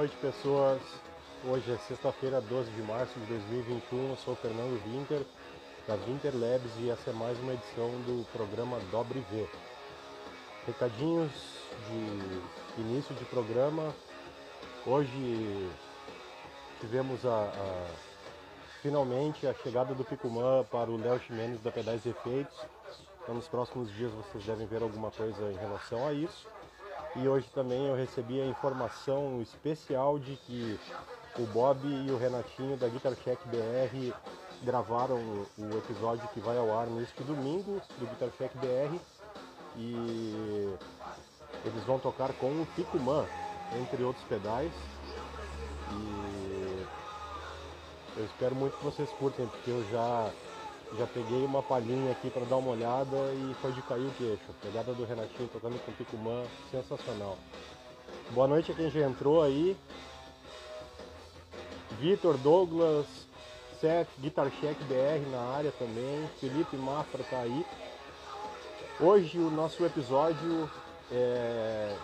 noite, pessoas. Hoje é sexta-feira, 12 de março de 2021. Eu sou o Fernando Winter, da Winter Labs, e essa é mais uma edição do programa Dobre V. Recadinhos de início de programa. Hoje tivemos a, a finalmente a chegada do Picumã para o Léo Ximenes da Pedais Efeitos. Então, nos próximos dias vocês devem ver alguma coisa em relação a isso. E hoje também eu recebi a informação especial de que o Bob e o Renatinho da Guitar Check BR gravaram o episódio que vai ao ar neste domingo do Guitar Check BR e eles vão tocar com o Picumã, entre outros pedais. E eu espero muito que vocês curtem, porque eu já já peguei uma palhinha aqui para dar uma olhada e foi de cair o queixo. Pegada do Renatinho tocando com Picumã, sensacional. Boa noite a quem já entrou aí. Vitor, Douglas, Seth, Guitar Check BR na área também. Felipe Mafra tá aí. Hoje o nosso episódio é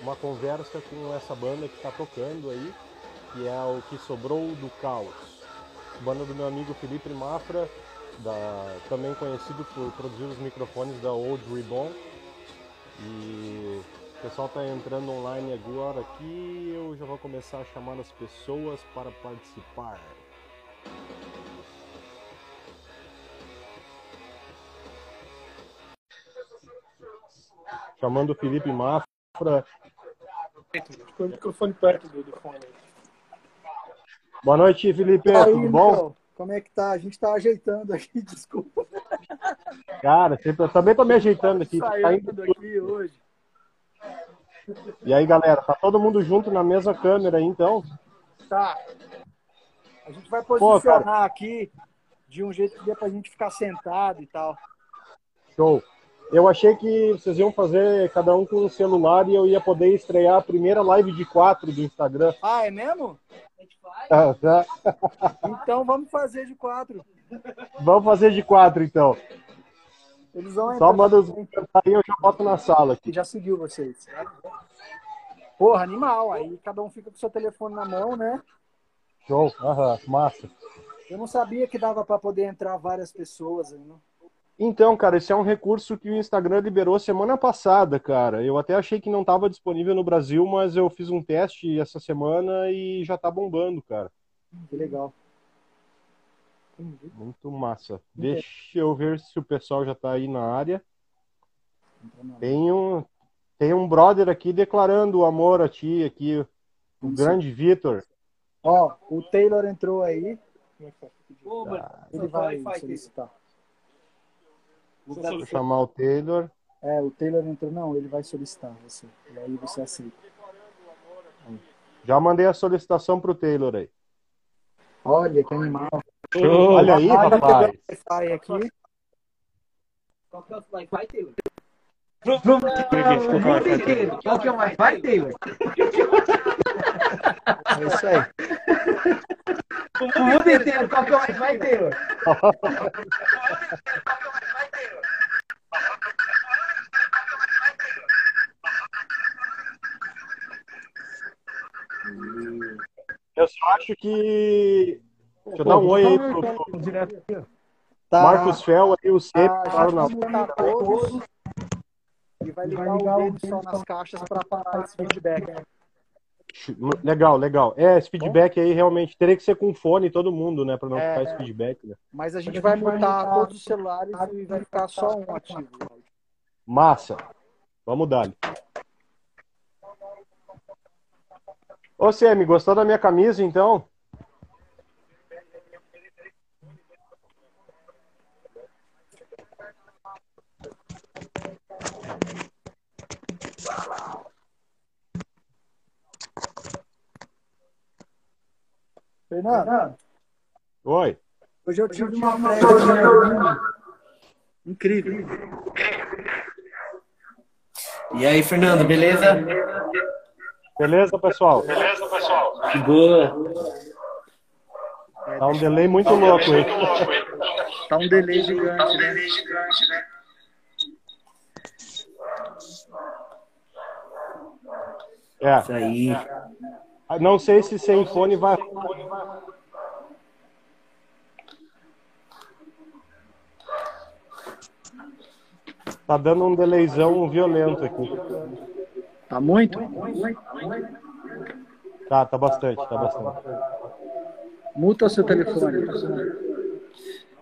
uma conversa com essa banda que está tocando aí, que é o que sobrou do caos. Banda do meu amigo Felipe Mafra, da, também conhecido por produzir os microfones da Old Ribbon. E o pessoal está entrando online agora aqui. Eu já vou começar a chamar as pessoas para participar. Chamando o Felipe Mafra. Põe o microfone perto do, fone. Boa noite, Felipe. Aí, Tudo bom? Miguel, como é que tá? A gente tá ajeitando aqui, desculpa. Cara, sempre- eu também tô me ajeitando aqui. Tá indo tudo tudo. aqui hoje. E aí, galera, tá todo mundo junto na mesma câmera aí, então? Tá. A gente vai posicionar aqui de um jeito que dê pra gente ficar sentado e tal. Show. Eu achei que vocês iam fazer cada um com um celular e eu ia poder estrear a primeira live de quatro do Instagram. Ah, é mesmo? Tá, tá? Então vamos fazer de quatro. Vamos fazer de quatro, então. Eles vão Só manda os e eu já boto na sala aqui. já seguiu vocês. Porra, animal. Aí cada um fica com seu telefone na mão, né? Show. Aham, massa. Eu não sabia que dava pra poder entrar várias pessoas aí, né? Então, cara, esse é um recurso que o Instagram liberou semana passada, cara. Eu até achei que não estava disponível no Brasil, mas eu fiz um teste essa semana e já tá bombando, cara. Que legal. Muito massa. Deixa eu ver se o pessoal já tá aí na área. Tem um, tem um brother aqui declarando o amor a ti, aqui, o Sim. grande Vitor. Ó, o Taylor entrou aí. Ô, mano, Ele vai solicitar. Vou chamar o Taylor. É, o Taylor entrou. Não, ele vai solicitar você. E aí você aceita. Já mandei a solicitação pro Taylor aí. Olha, que animal. Olha aí, rapaz. Wi-Fi aqui. Qual que é o Wi-Fi, Taylor? Qual que é o Wi-Fi, Taylor? É isso aí. O mundo inteiro, qual que é o Wi-Fi, Taylor? Eu só acho que. Deixa eu dar um oi aí pro, pro Tá, Marcos Fel aí, o C, tá, a claro, na vai todos e vai ligar o dedo só nas caixas para parar esse feedback. Legal, legal. É, esse feedback aí realmente teria que ser com fone todo mundo, né? Pra não É. ficar esse feedback, né? Mas a gente vai mutar todos os celulares e vai ficar só um ativo. Massa. Vamos dar. Ô, Semi, gostou da minha camisa, então? Fernando, Oi. hoje eu tive uma festa incrível. E aí, Fernando, beleza? Beleza, pessoal? Que boa. Tá um delay muito louco aí. Tá um delay gigante, né? É. Isso aí. Não sei se sem fone vai. Tá dando um delayzão violento aqui. Tá muito? Tá, tá bastante, tá bastante. Muta o seu telefone.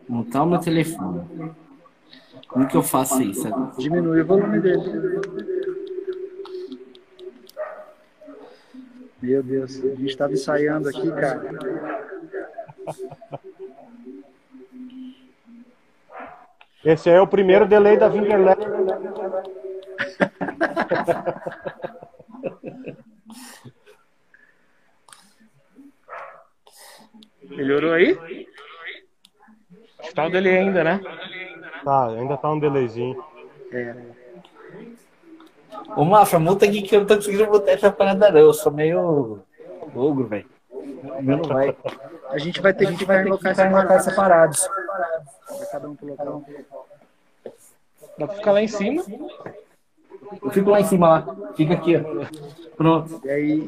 Montar o meu telefone. Como que eu faço isso? Diminui o volume dele. Meu Deus, a gente estava ensaiando aqui, cara. Esse aí é o primeiro delay da Vingerlab. Melhorou aí? Tá o delay ainda, né? Tá, ainda tá um delayzinho. Ô, Mafra, multa aqui que eu não tô conseguindo botar essa parada, não. Eu sou meio ogro, velho. O meu não vai. A gente vai ter A que gente vai em locais separados. Cada um pro local. Dá pra ficar lá em cima. Eu fico lá em cima, lá. Fica aqui, ó. Pronto. E aí,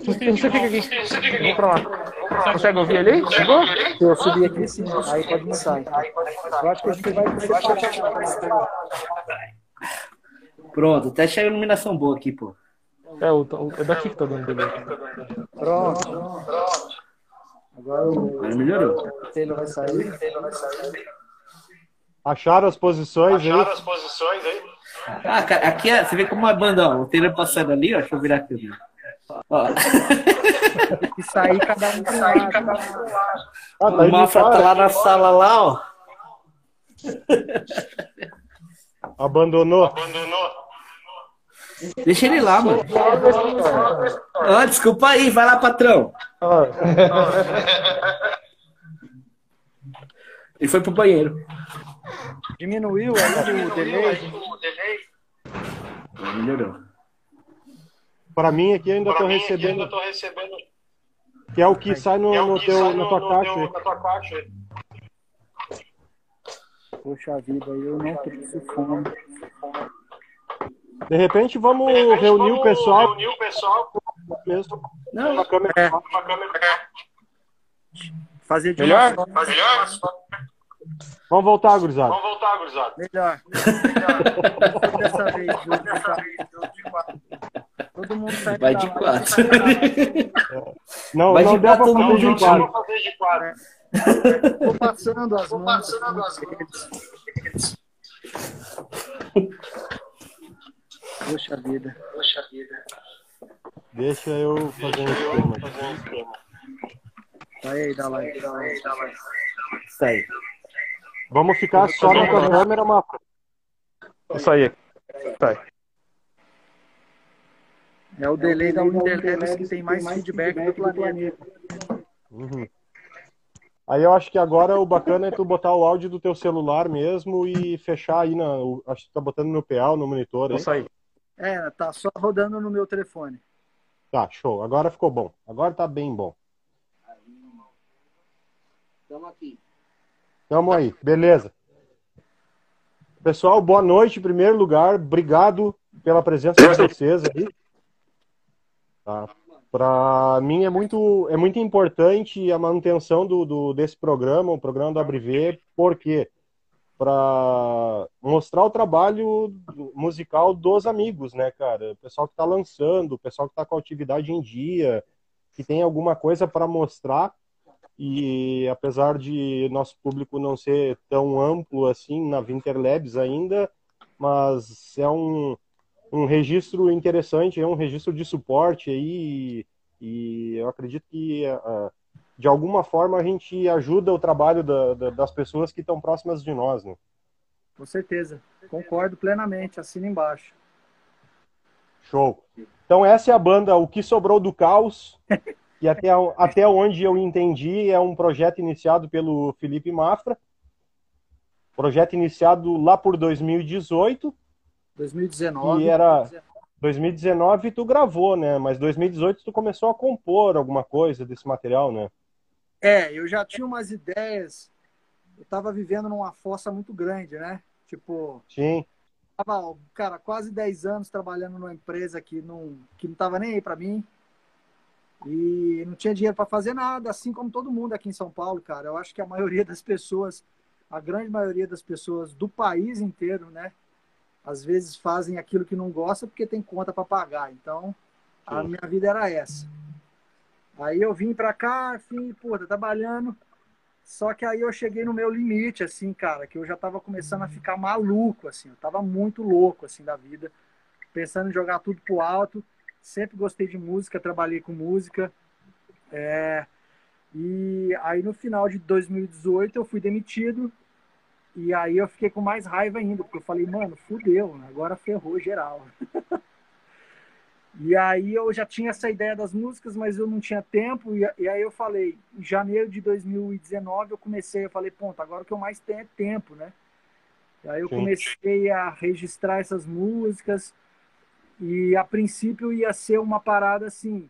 Você, você fica aqui. Vamos pra lá. Você consegue ouvir ali? Chegou? se eu subir aqui, sim, aí pode mudar. Eu acho que a gente vai Pronto, até chega a iluminação boa aqui, pô. É, o, o- é daqui que tá dando delay. Pronto. Agora o Agora melhorou. Taylor vai sair. Acharam as posições aí? Ah, cara, aqui é, você vê como banda, ó. O Taylor passando ali, ó. Deixa eu virar aqui. Ó. E sair cada um pro lado. Ah, tá O Mafra tá lá na sala lá, ó. Abandonou. Deixa ele lá, mano. Ó, desculpa aí, vai lá, patrão. Ele foi pro banheiro. Diminuiu aí o delay. Melhorou. Pra mim aqui ainda tô recebendo. Que é o que sai no, no teu, na tua caixa. aí. Poxa vida, eu não trouxe fome. De repente vamos reunir o pessoal. Mesmo. Não, Uma câmera É. só. Fazer de Melhor? uma só. Vamos voltar, gurizada. Melhor. Dessa vez, jogo de quatro. Todo mundo sai vai de quatro. Não, Vai não de deu pra quatro, todo fazer de quatro. Tô passando as mãos. Poxa vida. Deixa eu fazer um esquema. Sai aí da live. Isso aí. Vamos ficar só na tua câmera, Mafra. Isso aí. Sai. É o delay da Winterlabs que tem mais feedback do planeta. Uhum. Aí eu acho que agora o bacana é tu botar o áudio do teu celular mesmo e fechar aí na. Acho que tu tá botando no PA, no monitor aí. Vou sair. É, tá só rodando no meu telefone. Tá, show. Agora ficou bom. Agora tá bem bom. Estamos aqui. Tamo aí, beleza. Pessoal, boa noite em primeiro lugar. Obrigado pela presença de vocês aí. Tá. Para mim é muito, é muito importante a manutenção do, do- desse programa, o programa do Abriver, porque para mostrar o trabalho musical dos amigos, né, cara? O pessoal que está lançando, o pessoal que está com a atividade em dia, que tem alguma coisa para mostrar e apesar de nosso público não ser tão amplo assim na Winterlabs ainda, mas é um, um registro interessante, é um registro de suporte aí e eu acredito que ah, de alguma forma a gente ajuda o trabalho da- da- das pessoas que estão próximas de nós, né? Com certeza. Concordo plenamente. Assina embaixo. Show. Então essa é a banda O Que Sobrou do Caos, que até, até onde eu entendi é um projeto iniciado pelo Felipe Mafra, projeto iniciado lá por 2018, 2019. E era- 2019 tu gravou, né? Mas 2018 tu começou a compor alguma coisa desse material, né? É, eu já tinha umas ideias. Eu tava vivendo numa força muito grande, né? Tipo, Sim, tava, cara, quase 10 anos trabalhando numa empresa que não, que não tava nem aí pra mim. E não tinha dinheiro para fazer nada, assim como todo mundo aqui em São Paulo, cara. Eu acho que a maioria das pessoas, a grande maioria das pessoas do país inteiro, né? Às vezes fazem aquilo que não gosta porque tem conta para pagar. Então, a Sim. minha vida era essa. Aí eu vim para cá, assim, pô, tá trabalhando. Só que aí eu cheguei no meu limite, assim, cara, que eu já tava começando a ficar maluco, assim. Eu tava muito louco, assim, da vida. Pensando em jogar tudo pro alto. Sempre gostei de música, trabalhei com música. É, E aí no final de 2018 eu fui demitido. E aí eu fiquei com mais raiva ainda, porque eu falei, mano, fudeu, agora ferrou geral. E aí eu já tinha essa ideia das músicas, mas eu não tinha tempo. E, e aí eu falei, em janeiro de 2019 eu comecei, eu falei, ponto, agora o que eu mais tenho é tempo, né? E aí eu Sim. comecei a registrar essas músicas. E a princípio ia ser uma parada assim,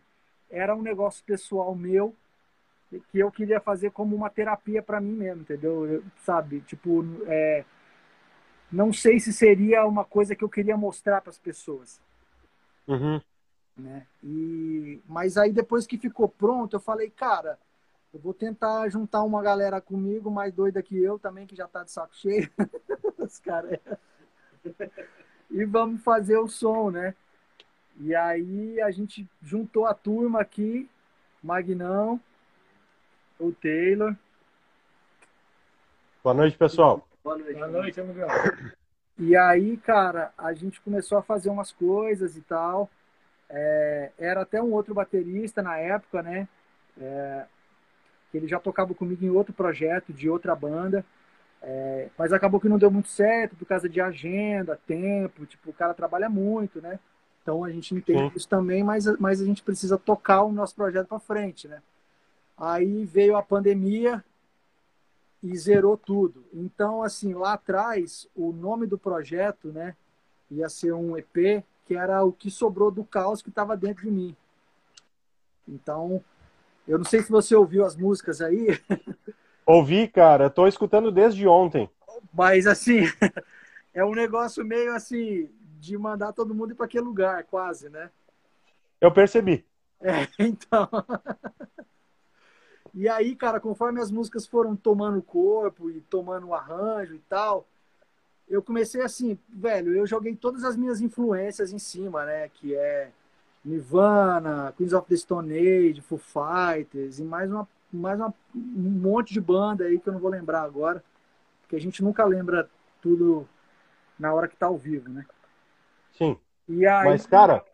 era um negócio pessoal meu que eu queria fazer como uma terapia para mim mesmo, entendeu? Eu, sabe, tipo, é, não sei se seria uma coisa que eu queria mostrar para as pessoas Uhum. né? E mas aí depois que ficou pronto, eu falei, cara, eu vou tentar juntar uma galera comigo mais doida que eu também que já tá de saco cheio. Os caras. E vamos fazer o som, né? E aí a gente juntou a turma aqui, Magnão, o Taylor. Boa noite, pessoal. Boa noite. Boa noite, amigão. E aí, cara, a gente começou a fazer umas coisas e tal. É, era até um outro baterista na época, né? É, que ele já tocava comigo em outro projeto de outra banda. É, mas acabou que não deu muito certo por causa de agenda, tempo. Tipo, o cara trabalha muito, né? Então a gente entende Sim. isso também, mas, mas a gente precisa tocar o nosso projeto para frente, né? Aí veio a pandemia e zerou tudo. Então, assim, lá atrás, o nome do projeto, né, ia ser um EP, que era o que sobrou do caos que estava dentro de mim. Então, eu não sei se você ouviu as músicas aí, Ouvi, cara, tô escutando desde ontem. mas assim, é um negócio meio assim de mandar todo mundo ir para aquele lugar, quase, né? Eu percebi. É, então. E aí, cara, conforme as músicas foram tomando corpo e tomando o arranjo e tal, eu comecei assim, velho, eu joguei todas as minhas influências em cima, né? Que é Nirvana, Queens of the Stone Age, Foo Fighters e mais, uma, mais uma, um monte de banda aí que eu não vou lembrar agora, porque a gente nunca lembra tudo na hora que tá ao vivo, né? Sim. Aí, Mas, cara,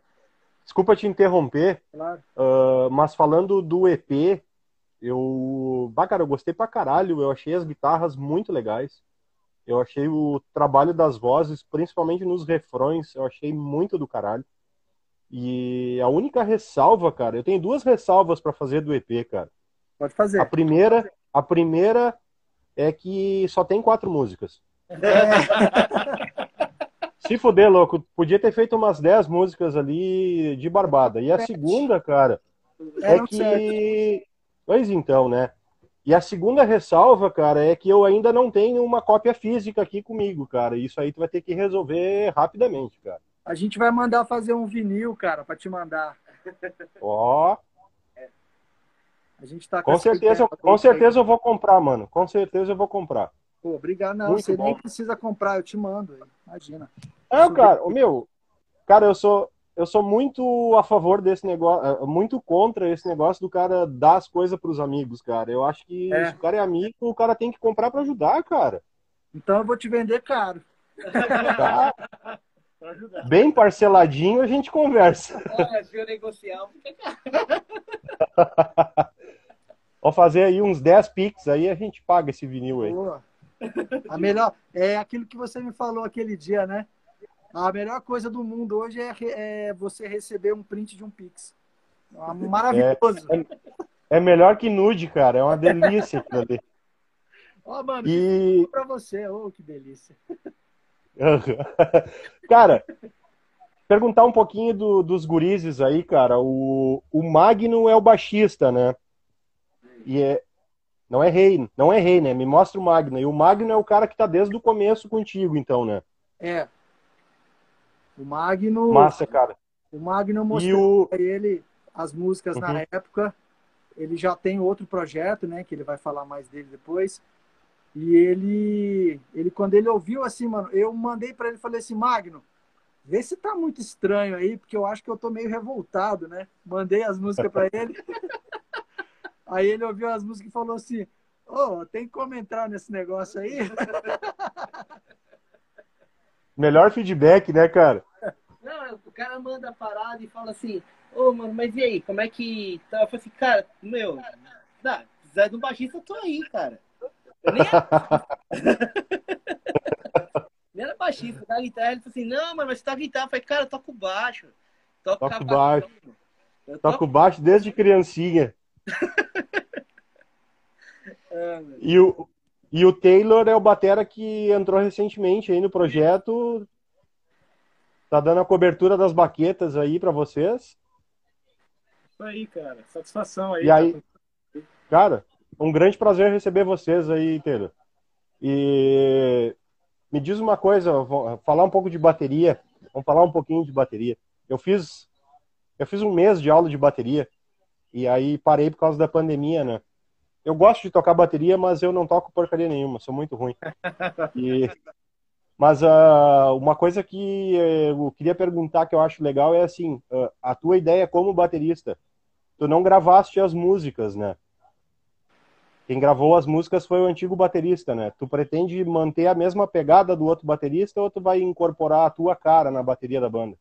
desculpa te interromper, claro, ah, mas falando do EP, eu. Bah, cara, eu gostei pra caralho. Eu achei as guitarras muito legais. Eu achei o trabalho das vozes, principalmente nos refrões, eu achei muito do caralho. E a única ressalva, cara, eu tenho duas ressalvas pra fazer do EP, cara. Pode fazer. A primeira, a primeira é que só tem quatro músicas. Se fuder, louco, podia ter feito umas 10 músicas ali de barbada. E a segunda, cara, é certas. que. Pois então, né? E a segunda ressalva, cara, é que eu ainda não tenho uma cópia física aqui comigo, cara. Isso aí tu vai ter que resolver rapidamente, cara. A gente vai mandar fazer um vinil, cara, para te mandar. Ó, A gente tá com essa certeza, ideia pra com colocar aí. certeza eu vou comprar, mano. Com certeza eu vou comprar. Pô, obrigado. Não, Muito você bom. nem precisa comprar, eu te mando. Imagina. Não, cara, o meu, cara, eu sou eu sou muito a favor desse negócio, muito contra esse negócio do cara dar as coisas pros amigos, cara. Eu acho que É. se o cara é amigo, o cara tem que comprar pra ajudar, cara. Então eu vou te vender caro. Tá? Bem parceladinho a gente conversa. Ah, se eu negociar, Vou fazer aí uns 10 pix aí a gente paga esse vinil aí. Boa. A melhor é aquilo que você me falou aquele dia, né? A melhor coisa do mundo hoje é, é você receber um print de um Pix. Ah, Maravilhoso. É melhor que nude, cara. É uma delícia aquilo ali. Ó, mano, E, pra você. Oh, que delícia. cara, perguntar um pouquinho do- dos gurizes aí, cara. O, o Magno é o baixista, né? E é. Não é rei, não é rei, né? Me mostra o Magno. E o Magno é o cara que tá desde o começo contigo, então, né? É. O Magno. Massa, cara. O Magno eu mostrei o. pra ele as músicas Uhum. na época. Ele já tem outro projeto, né? Que ele vai falar mais dele depois. E ele, ele quando ele ouviu assim, mano, eu mandei para ele, falei assim, Magno, vê se tá muito estranho aí, porque eu acho que eu tô meio revoltado, né? Mandei as músicas para ele. aí ele ouviu as músicas e falou assim, ô, tem como entrar nesse negócio aí? Melhor feedback, né, cara? Não, o cara manda a parada e fala assim, ô, mano, mas e aí, como é que. Tá? Eu falei assim, cara, meu, dá, Zé do baixista, eu tô aí, cara. Eu nem era... nem era baixista, da guitarra. Ele falou assim, não, mano, mas você tá guitarra. Eu falei, cara, eu toco baixo. Toco Toco baixo. Eu Toco baixo desde criancinha. Ah. E o, e o Taylor é o batera que entrou recentemente aí no projeto. Tá dando a cobertura das baquetas aí pra vocês. Isso aí, cara. Satisfação aí. E aí, cara, um grande prazer receber vocês aí, Taylor. E me diz uma coisa, falar um pouco de bateria. Vamos falar um pouquinho de bateria. Eu fiz, eu fiz um mês de aula de bateria e aí parei por causa da pandemia, né? Eu gosto de tocar bateria, mas eu não toco porcaria nenhuma, sou muito ruim. E- mas ah, uma coisa que eh, eu queria perguntar que eu acho legal é assim, ah, a tua ideia como baterista, tu não gravaste as músicas, né? Quem gravou as músicas foi o antigo baterista, né? Tu pretende manter a mesma pegada do outro baterista ou tu vai incorporar a tua cara na bateria da banda?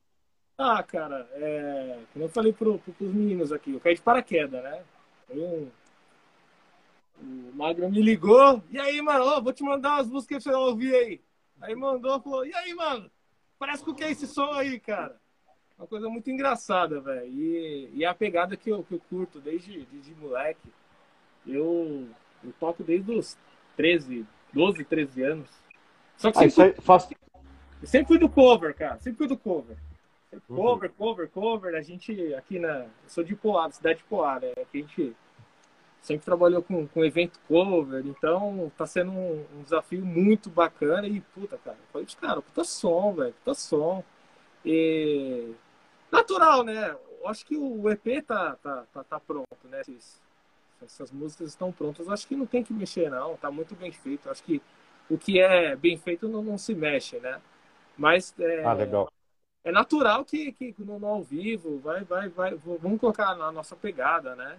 Ah, cara, é... como eu falei pro, pro, pros meninos aqui, eu caí de paraquedas, né? Um... O Magro me ligou, e aí, mano, ó, vou te mandar umas músicas pra você ouvir aí. Aí mandou, falou, e aí, mano, parece com o que é esse som aí, cara? Uma coisa muito engraçada, velho. E, e é a pegada que eu, que eu curto desde de, de moleque. Eu, eu toco desde os 13, 12, 13 anos. Só que Ah, sempre isso aí faz... eu sempre fui do cover, cara. Sempre fui do cover. Uhum. Cover, cover, cover. A gente aqui na. Eu sou de Poá, cidade de Poá, né? Aqui a gente sempre trabalhou com, com evento cover. Então tá sendo um, um desafio muito bacana. E, puta, cara, eu falei caras, puta som, velho, puta som. E. Natural, né? Eu acho que o EP tá, tá, tá, tá pronto, né? Esses- essas músicas estão prontas. Eu acho que não tem que mexer, não. Tá muito bem feito. Eu acho que o que é bem feito não, não se mexe, né? Mas é, Ah, legal. É natural que, que no, ao vivo vai, vai, vai, vamos colocar na nossa pegada, né?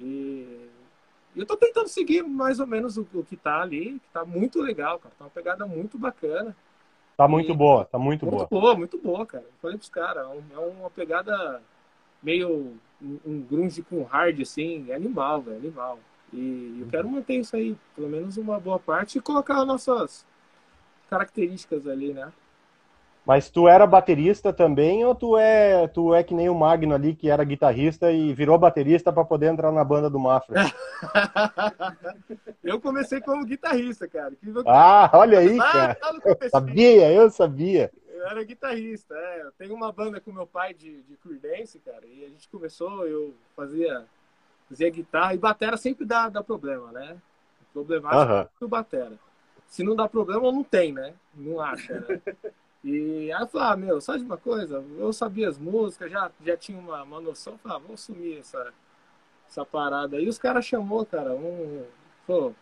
E eu tô tentando seguir mais ou menos o, o que tá ali, que tá muito legal, cara. Tá uma pegada muito bacana. Tá muito E- boa, tá muito Muito boa. boa, muito boa, cara. Eu falei pros caras, é é uma pegada meio um, grunge com hard, assim, é animal, velho, animal. E eu quero manter isso aí, pelo menos uma boa parte, e colocar as nossas características ali, né? Mas tu era baterista também ou tu é, tu é que nem o Magno ali que era guitarrista e virou baterista pra poder entrar na banda do Mafra? eu comecei como guitarrista, cara. Ah, olha aí, Ah, cara. tá Eu sabia, eu sabia. Eu era guitarrista, é. Eu tenho uma banda com meu pai de, de Creedence, cara, e a gente começou, eu fazia, fazia guitarra, e batera sempre dá, dá problema, né? Problemático Aham. é o batera. Se não dá problema, não tem, né? Não acha, né? E aí eu falei, ah, meu, sabe de uma coisa? Eu sabia as músicas, já, já tinha uma, uma noção, eu falei, ah, vamos assumir essa, essa parada. aí os caras chamou, cara, um. Pô,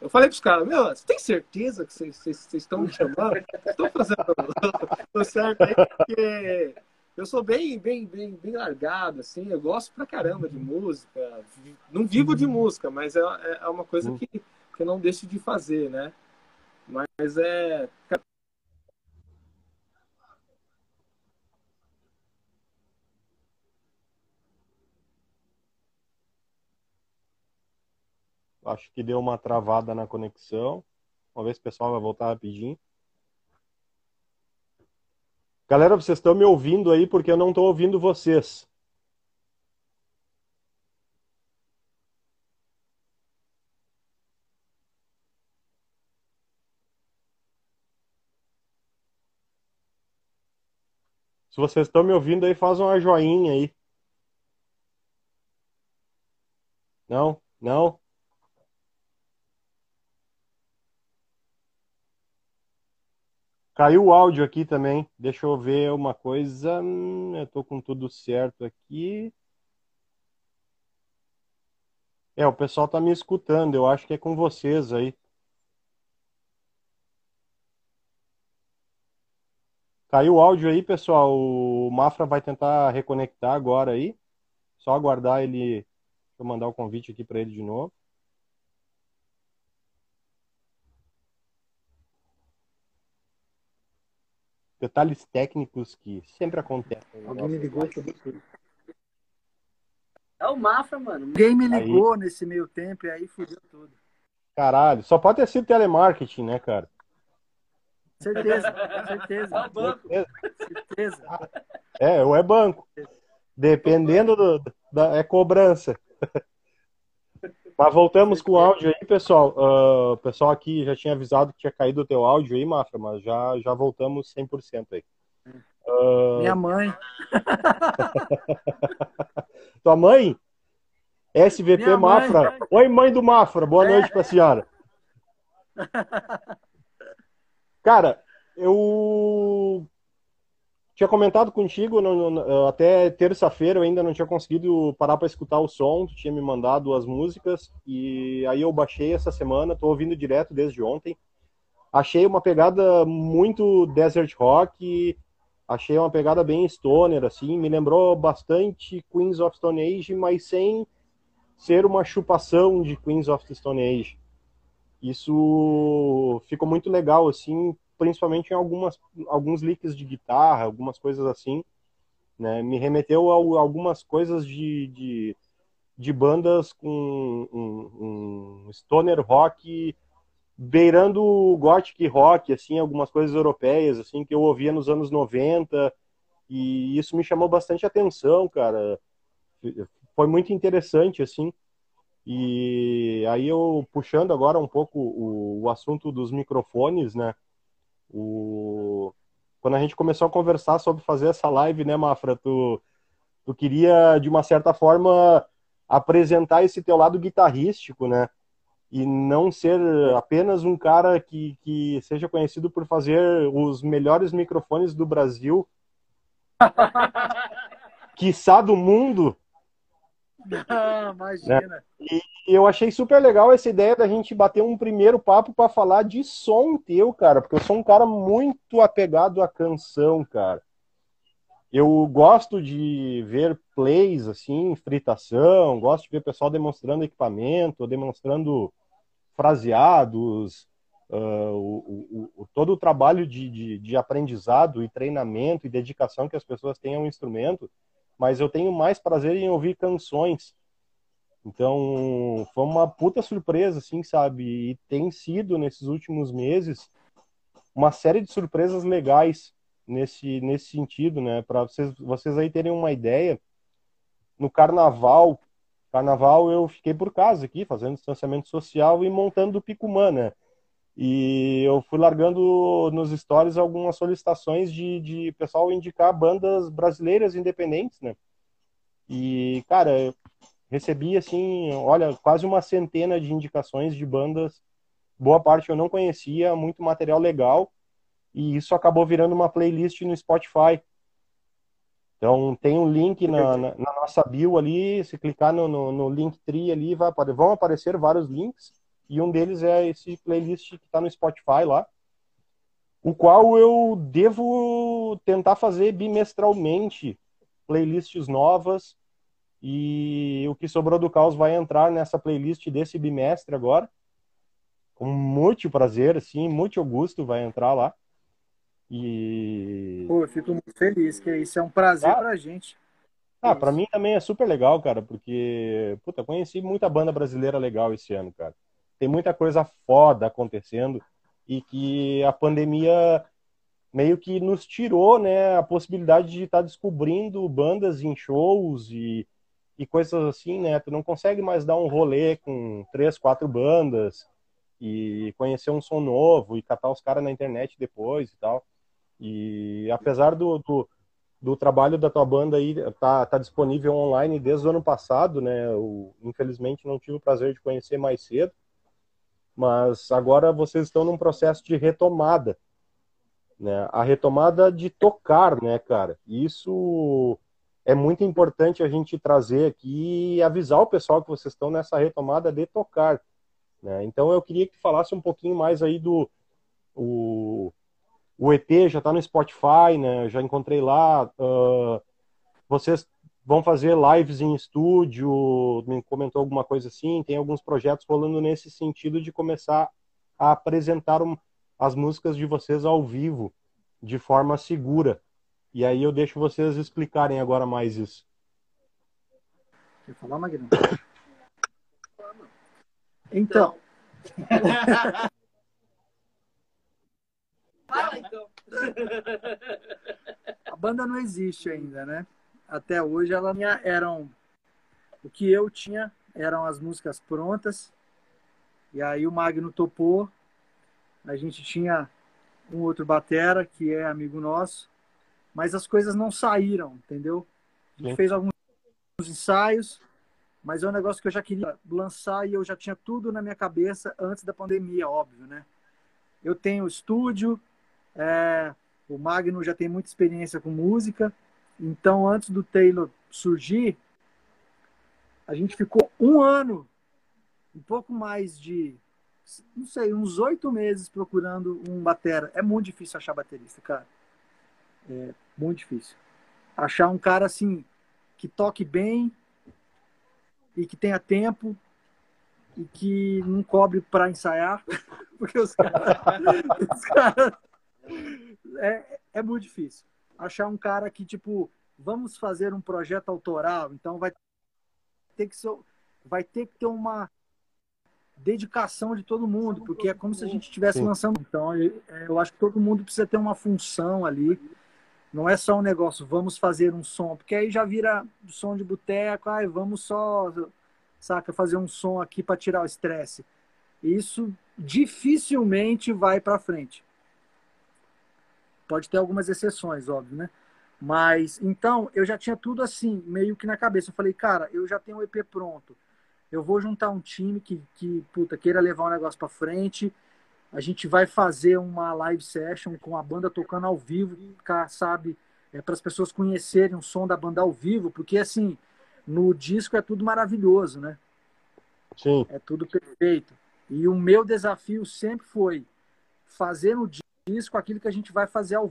eu falei pros caras, meu, você tem certeza que vocês- estão me chamando? Estão fazendo o certo aí? Porque eu sou bem, bem, bem, bem largado, assim, eu gosto pra caramba de música. Não vivo de música, mas é, é- é uma coisa que, que eu não deixo de fazer, né? Mas é. Acho que deu uma travada na conexão. Vamos ver se o pessoal vai voltar rapidinho. Galera, vocês estão me ouvindo aí porque eu não estou ouvindo vocês. Se vocês estão me ouvindo aí, faz uma joinha aí. Não? Não? Caiu o áudio aqui também. Deixa eu ver uma coisa. Hum, eu tô com tudo certo aqui. É, o pessoal tá me escutando. Eu acho que é com vocês aí. Caiu o áudio aí, pessoal. O Mafra vai tentar reconectar agora aí. Só aguardar ele. Vou mandar o convite aqui para ele de novo. Detalhes técnicos que sempre acontecem. Alguém me ligou sobre tudo. É o Mafra, mano. Alguém me ligou nesse meio tempo e aí fudeu tudo. Caralho, só pode ter sido telemarketing, né, cara? Certeza, certeza. É o banco. Certeza. É, ou é banco. Dependendo do, da é cobrança. Mas voltamos com o áudio aí, pessoal. O pessoal aqui já tinha avisado que tinha caído o teu áudio aí, Mafra, mas já, já voltamos 100% aí. Ah, Minha mãe. tua mãe? SVP Minha mãe. Mafra. Oi, mãe do Mafra. Boa noite pra senhora. Cara, eu tinha comentado contigo até terça-feira, eu ainda não tinha conseguido parar para escutar o som, tu tinha me mandado as músicas e aí eu baixei essa semana, tô ouvindo direto desde ontem. Achei uma pegada muito desert rock, achei uma pegada bem stoner assim, me lembrou bastante Queens of Stone Age, mas sem ser uma chupação de Queens of Stone Age. Isso ficou muito legal, assim, principalmente em algumas, alguns licks de guitarra, algumas coisas assim. Né? Me remeteu a algumas coisas de, de, de bandas com um, um stoner rock beirando o gothic rock, assim, algumas coisas europeias, assim, que eu ouvia nos anos 90, e isso me chamou bastante atenção, cara. Foi muito interessante, assim. E aí eu puxando agora um pouco o, o assunto dos microfones, né? O... Quando a gente começou a conversar sobre fazer essa live, né, Mafra, tu, tu queria, de uma certa forma, apresentar esse teu lado guitarrístico, né? E não ser apenas um cara que, que seja conhecido por fazer os melhores microfones do Brasil, quiçá do mundo, Ah, imagina. E eu achei super legal essa ideia da gente bater um primeiro papo para falar de som teu, cara, porque eu sou um cara muito apegado à canção, cara. Eu gosto de ver plays assim, fritação, gosto de ver pessoal demonstrando equipamento, demonstrando fraseados, uh, o, o, o, todo o trabalho de, de, de aprendizado e treinamento e dedicação que as pessoas têm ao instrumento, mas eu tenho mais prazer em ouvir canções. Então, foi uma puta surpresa, assim, sabe? E tem sido, nesses últimos meses, uma série de surpresas legais nesse, nesse sentido, né? Para vocês, vocês aí terem uma ideia, no carnaval, carnaval eu fiquei por casa aqui, fazendo distanciamento social e montando o Picumã, né? E eu fui largando nos stories algumas solicitações de, de pessoal indicar bandas brasileiras independentes, né? E, cara, recebi, assim, olha, quase uma centena de indicações de bandas. Boa parte eu não conhecia, muito material legal. E isso acabou virando uma playlist no Spotify. Então, tem um link na, na, na nossa bio ali. Se clicar no, no, no Linktree ali, vai, vão aparecer vários links e um deles é esse playlist que está no Spotify lá, o qual eu devo tentar fazer bimestralmente playlists novas e o que sobrou do caos vai entrar nessa playlist desse bimestre agora, com muito prazer, assim, muito gosto vai entrar lá. E Pô, eu fico muito feliz, que isso é um prazer Ah. pra gente. ah, para mim também é super legal, cara, porque puta, conheci muita banda brasileira legal esse ano, cara. Tem muita coisa foda acontecendo e que a pandemia meio que nos tirou, né, a possibilidade de estar descobrindo bandas em shows e, e coisas assim, né? Tu não consegue mais dar um rolê com três, quatro bandas e conhecer um som novo e catar os caras na internet depois e tal. E apesar do, do, do trabalho da tua banda aí tá, tá disponível online desde o ano passado, né? Eu, infelizmente não tive o prazer de conhecer mais cedo, mas agora vocês estão num processo de retomada, né? A retomada de tocar, né, cara? Isso é muito importante a gente trazer aqui e avisar o pessoal que vocês estão nessa retomada de tocar. Né? Então eu queria que tu falasse um pouquinho mais aí do o, o EP já está no Spotify, né? Já encontrei lá. Uh, vocês vão fazer lives em estúdio, me comentou alguma coisa assim. Tem alguns projetos rolando nesse sentido de começar a apresentar um, as músicas de vocês ao vivo de forma segura. E aí eu deixo vocês explicarem agora mais isso. Quer falar, Magno? Então. Fala então. A banda não existe ainda, né? Até hoje ela minha, eram o que eu tinha eram as músicas prontas. E aí o Magno topou. A gente tinha um outro batera que é amigo nosso, mas as coisas não saíram, entendeu? A gente fez alguns ensaios, mas é um negócio que eu já queria lançar e eu já tinha tudo na minha cabeça antes da pandemia, óbvio, né? Eu tenho estúdio, é, o Magno já tem muita experiência com música, então antes do Taylor surgir, a gente ficou um ano, um pouco mais de, não sei, uns oito meses procurando um batera. É muito difícil achar baterista, cara. É muito difícil. Achar um cara assim que toque bem e que tenha tempo e que não cobre para ensaiar, porque os caras. os caras- é, é muito difícil. Achar um cara que, tipo, vamos fazer um projeto autoral, então vai ter que ser, vai ter que ter uma dedicação de todo mundo, porque é como se a gente estivesse lançando. Então, eu, eu acho que todo mundo precisa ter uma função ali. Não é só um negócio, vamos fazer um som, porque aí já vira som de boteco, ai, vamos só, saca, fazer um som aqui para tirar o estresse. Isso dificilmente vai para frente. Pode ter algumas exceções, óbvio, né? Mas então eu já tinha tudo assim, meio que na cabeça. Eu falei, cara, eu já tenho o EP pronto. Eu vou juntar um time que, que puta, queira levar o negócio para frente. A gente vai fazer uma live session com a banda tocando ao vivo, cá, sabe? É, para as pessoas conhecerem o som da banda ao vivo, porque assim, no disco é tudo maravilhoso, né? Sim, É tudo perfeito. E o meu desafio sempre foi fazer no disco aquilo que a gente vai fazer ao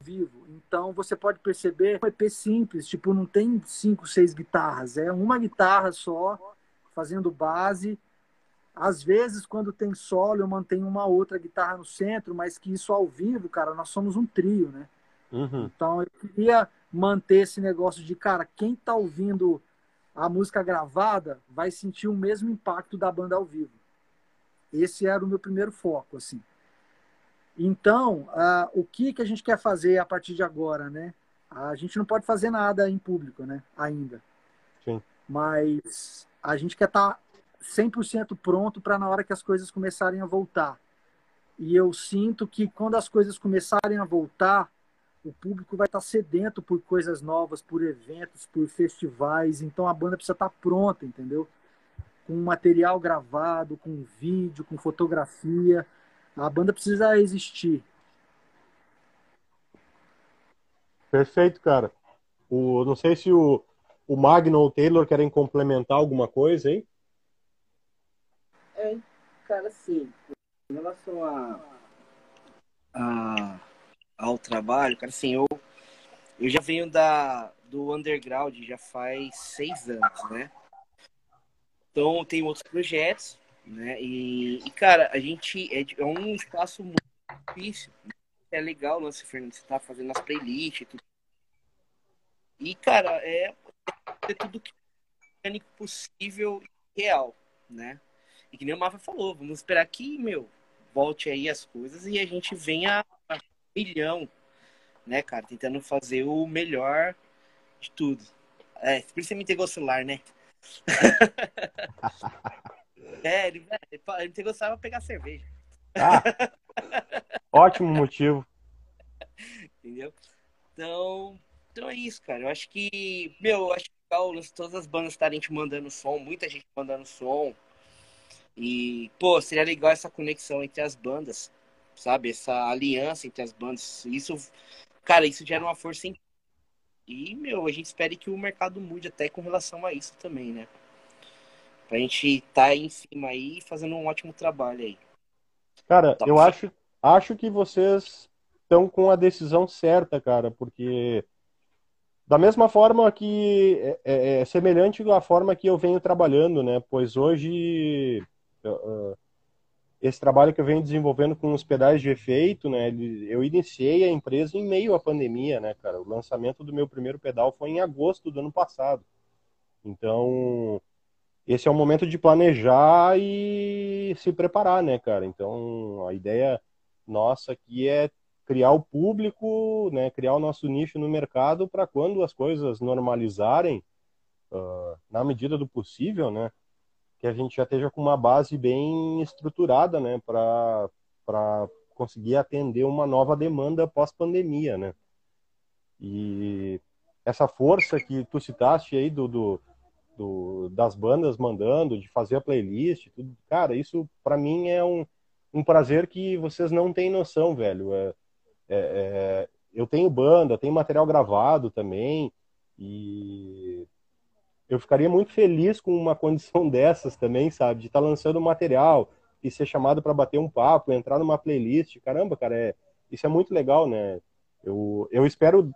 vivo. Então você pode perceber um EP simples, tipo, não tem cinco, seis guitarras, é uma guitarra só, fazendo base. Às vezes, quando tem solo, eu mantenho uma outra guitarra no centro, mas que isso ao vivo, cara, nós somos um trio, né? uhum, Então eu queria manter esse negócio de, cara, quem tá ouvindo a música gravada vai sentir o mesmo impacto da banda ao vivo. Esse era o meu primeiro foco, assim. Então, ah, o que, que a gente quer fazer a partir de agora, né? A gente não pode fazer nada em público, né? Ainda. Sim. Mas a gente quer estar 100% pronto para na hora que as coisas começarem a voltar. E eu sinto que quando as coisas começarem a voltar, o público vai estar sedento por coisas novas, por eventos, por festivais. Então a banda precisa estar pronta, entendeu? Com material gravado, com vídeo, com fotografia. A banda precisa existir. perfeito, cara. O, não sei se o, o Magno ou o Taylor querem complementar alguma coisa aí. É, cara, assim, em relação a, a- ao trabalho, cara, assim, eu, eu já venho da, do underground já faz seis anos, né? Então, tem outros projetos, né? E, e, cara, a gente é, é um espaço muito difícil. né? É legal, né, Fernando, você tá fazendo as playlists e tudo. E, cara, é, é tudo que é possível e real, né? E que nem o Mafra falou, vamos esperar que, meu, volte aí as coisas e a gente venha a milhão, né, cara? Tentando fazer o melhor de tudo. É, por isso você me entregou celular, né? é, ele, ele me celular pra pegar cerveja, Ah, ótimo motivo. entendeu? Então, então é isso, cara. Eu acho que, meu, eu acho legal todas as bandas estarem te mandando som, muita gente mandando som. E, pô, seria legal essa conexão entre as bandas, sabe? Essa aliança entre as bandas. Isso, cara, isso gera uma força incrível, E, meu, a gente espera que o mercado mude até com relação a isso também, né? Pra gente estar tá em cima aí fazendo um ótimo trabalho aí. Cara, Tá eu acho, acho que vocês estão com a decisão certa, cara, porque da mesma forma que é, é- é semelhante à forma que eu venho trabalhando, né? Pois hoje uh, esse trabalho que eu venho desenvolvendo com os pedais de efeito, né? Eu iniciei a empresa em meio à pandemia, né, cara? O lançamento do meu primeiro pedal foi em agosto do ano passado. Então, esse é o momento de planejar e se preparar, né, cara? Então, a ideia nossa aqui é criar o público, né, criar o nosso nicho no mercado para quando as coisas normalizarem, ah, na medida do possível, né, que a gente já esteja com uma base bem estruturada, né, para conseguir atender uma nova demanda pós-pandemia, né? E essa força que tu citaste aí do, do, do- das bandas mandando, de fazer a playlist, tudo, cara, isso para mim é um, um prazer que vocês não têm noção, velho. É, é- é- eu tenho banda, tenho material gravado também, e eu ficaria muito feliz com uma condição dessas também, sabe? De estar lançando material e ser chamado para bater um papo, entrar numa playlist. Caramba, cara, é, isso é muito legal, né? Eu, eu espero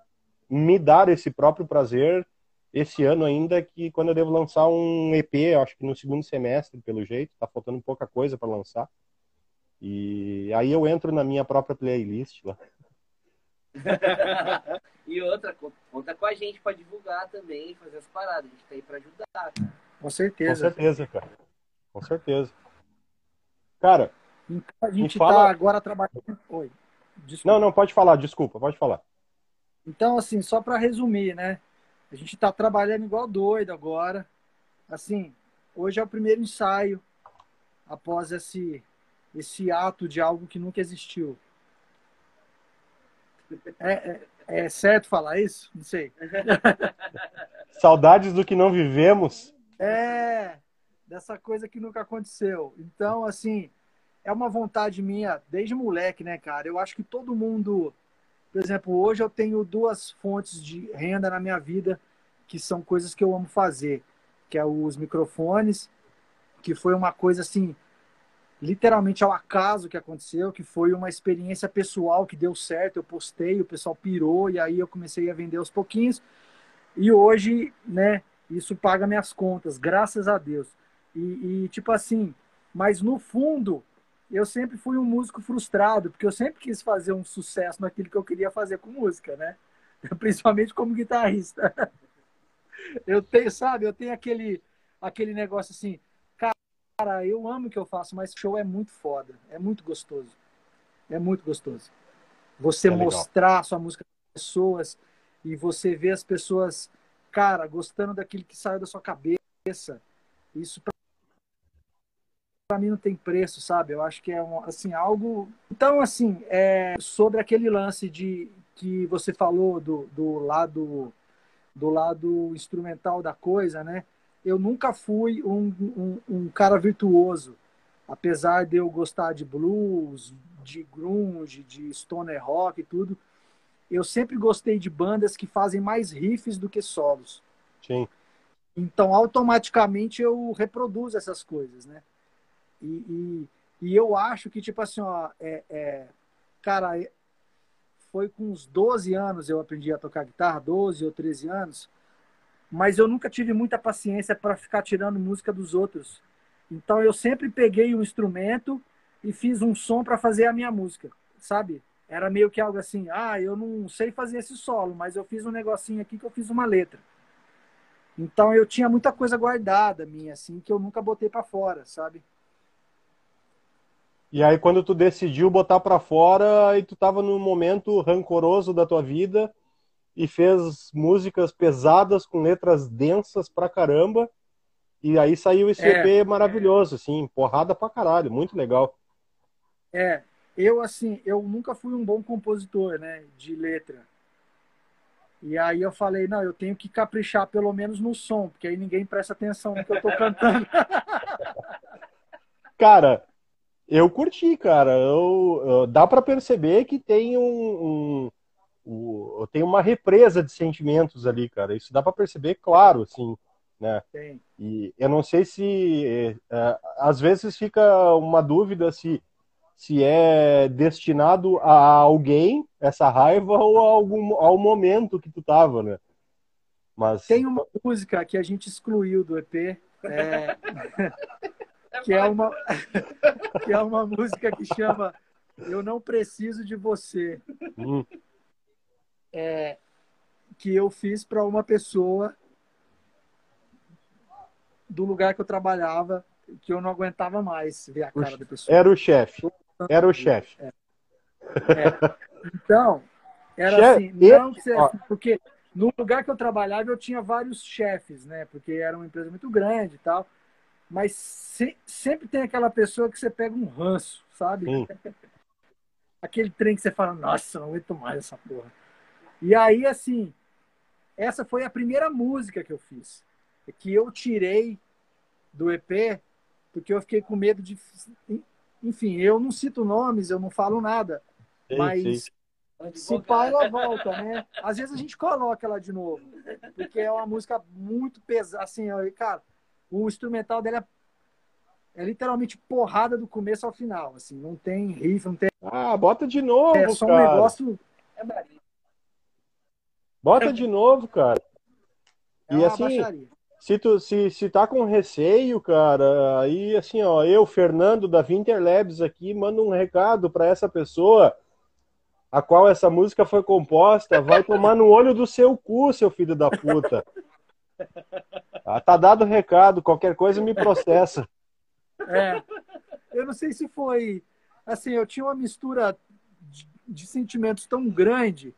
me dar esse próprio prazer esse ano ainda, que quando eu devo lançar um EP, eu acho que no segundo semestre, pelo jeito, tá faltando pouca coisa para lançar. E aí eu entro na minha própria playlist lá. e outra, co- conta com a gente pra divulgar também, fazer as paradas. A gente tá aí pra ajudar. cara. Com Com certeza. certeza, cara. Com certeza. Cara, Então, a gente fala- tá agora trabalhando. Oi. Desculpa. não, não, pode falar, desculpa, pode falar. Então, assim, só para resumir, né? A gente está trabalhando igual doido agora. Assim, hoje é o primeiro ensaio após esse, esse ato de algo que nunca existiu. É, é, é certo falar isso? Não sei. Saudades do que não vivemos. É, dessa coisa que nunca aconteceu. Então, assim, é uma vontade minha desde moleque, né, cara? Eu acho que todo mundo. Por exemplo, hoje eu tenho duas fontes de renda na minha vida que são coisas que eu amo fazer, que é os microfones, que foi uma coisa assim, literalmente ao acaso que aconteceu, que foi uma experiência pessoal que deu certo, eu postei, o pessoal pirou e aí eu comecei a vender aos pouquinhos. E hoje, né, isso paga minhas contas, graças a Deus. E, e, tipo assim, mas no fundo, eu sempre fui um músico frustrado, porque eu sempre quis fazer um sucesso naquilo que eu queria fazer com música, né? Principalmente como guitarrista. Eu tenho, sabe, eu tenho aquele, aquele negócio assim, cara, eu amo o que eu faço, mas show é muito foda, é muito gostoso. É muito gostoso. Você É mostrar a sua música para pessoas e você ver as pessoas, cara, gostando daquilo que saiu da sua cabeça. Isso pra para mim não tem preço, sabe? Eu acho que é um, assim algo. Então assim, é sobre aquele lance de que você falou do, do lado do lado instrumental da coisa, né? Eu nunca fui um, um, um cara virtuoso, apesar de eu gostar de blues, de grunge, de stoner rock e tudo. Eu sempre gostei de bandas que fazem mais riffs do que solos. Sim. Então, automaticamente eu reproduzo essas coisas, né? E, e, e eu acho que, tipo assim, ó, é, é, cara, é- foi com uns 12 anos eu aprendi a tocar guitarra, 12 ou 13 anos, mas eu nunca tive muita paciência para ficar tirando música dos outros. Então eu sempre peguei um instrumento e fiz um som para fazer a minha música, sabe? Era meio que algo assim, ah, eu não sei fazer esse solo, mas eu fiz um negocinho aqui que eu fiz uma letra. Então eu tinha muita coisa guardada minha, assim, que eu nunca botei para fora, sabe? E aí quando tu decidiu botar pra fora, aí tu tava num momento rancoroso da tua vida e fez músicas pesadas com letras densas pra caramba. E aí saiu esse É. EP maravilhoso, assim, porrada pra caralho, muito legal. É, eu assim, eu nunca fui um bom compositor, né, de letra. E aí eu falei, não, eu tenho que caprichar pelo menos no som, porque aí ninguém presta atenção no que eu tô cantando. Cara, eu curti, cara. Eu, eu- dá pra perceber que tem um, um, o, tem uma represa de sentimentos ali, cara. Isso dá para perceber, claro, assim, né? Tem. E eu não sei se é, é, às vezes fica uma dúvida se se é destinado a alguém essa raiva ou a algum ao momento que tu tava, né? Mas Tem uma música que a gente excluiu do EP, é, que é uma que é uma música que chama Eu não preciso de você. Hum. É, que eu fiz para uma pessoa do lugar que eu trabalhava, que eu não aguentava mais ver a cara da pessoa. era o chefe. Era o chefe. É. Então, era Chefe, assim, não que você- ó. porque no lugar que eu trabalhava eu tinha vários chefes, né? Porque era uma empresa muito grande e tal. Mas se- sempre tem aquela pessoa que você pega um ranço, sabe? Sim. Aquele trem que você fala, nossa, não aguento mais essa porra. E aí, assim, essa foi a primeira música que eu fiz. Que eu tirei do EP, porque eu fiquei com medo de. Enfim, eu não cito nomes, eu não falo nada. Sim, Mas sim. se pá, ela volta, né? Às vezes a gente coloca ela de novo. Porque é uma música muito pesada. Assim, cara, o instrumental dela é, é literalmente porrada do começo ao final. Assim, não tem riff, não tem. Ah, bota de novo, É só um cara. negócio. Bota de novo, cara. É E assim, baixaria. se tu se, se tá com receio, cara, aí assim, ó, eu, Fernando da Winter Labs aqui, mando um recado para essa pessoa a qual essa música foi composta, vai tomar no olho do seu cu, seu filho da puta. Ah, tá dado o recado, qualquer coisa me processa. É. Eu não sei se foi. Assim, eu tinha uma mistura de, de sentimentos tão grande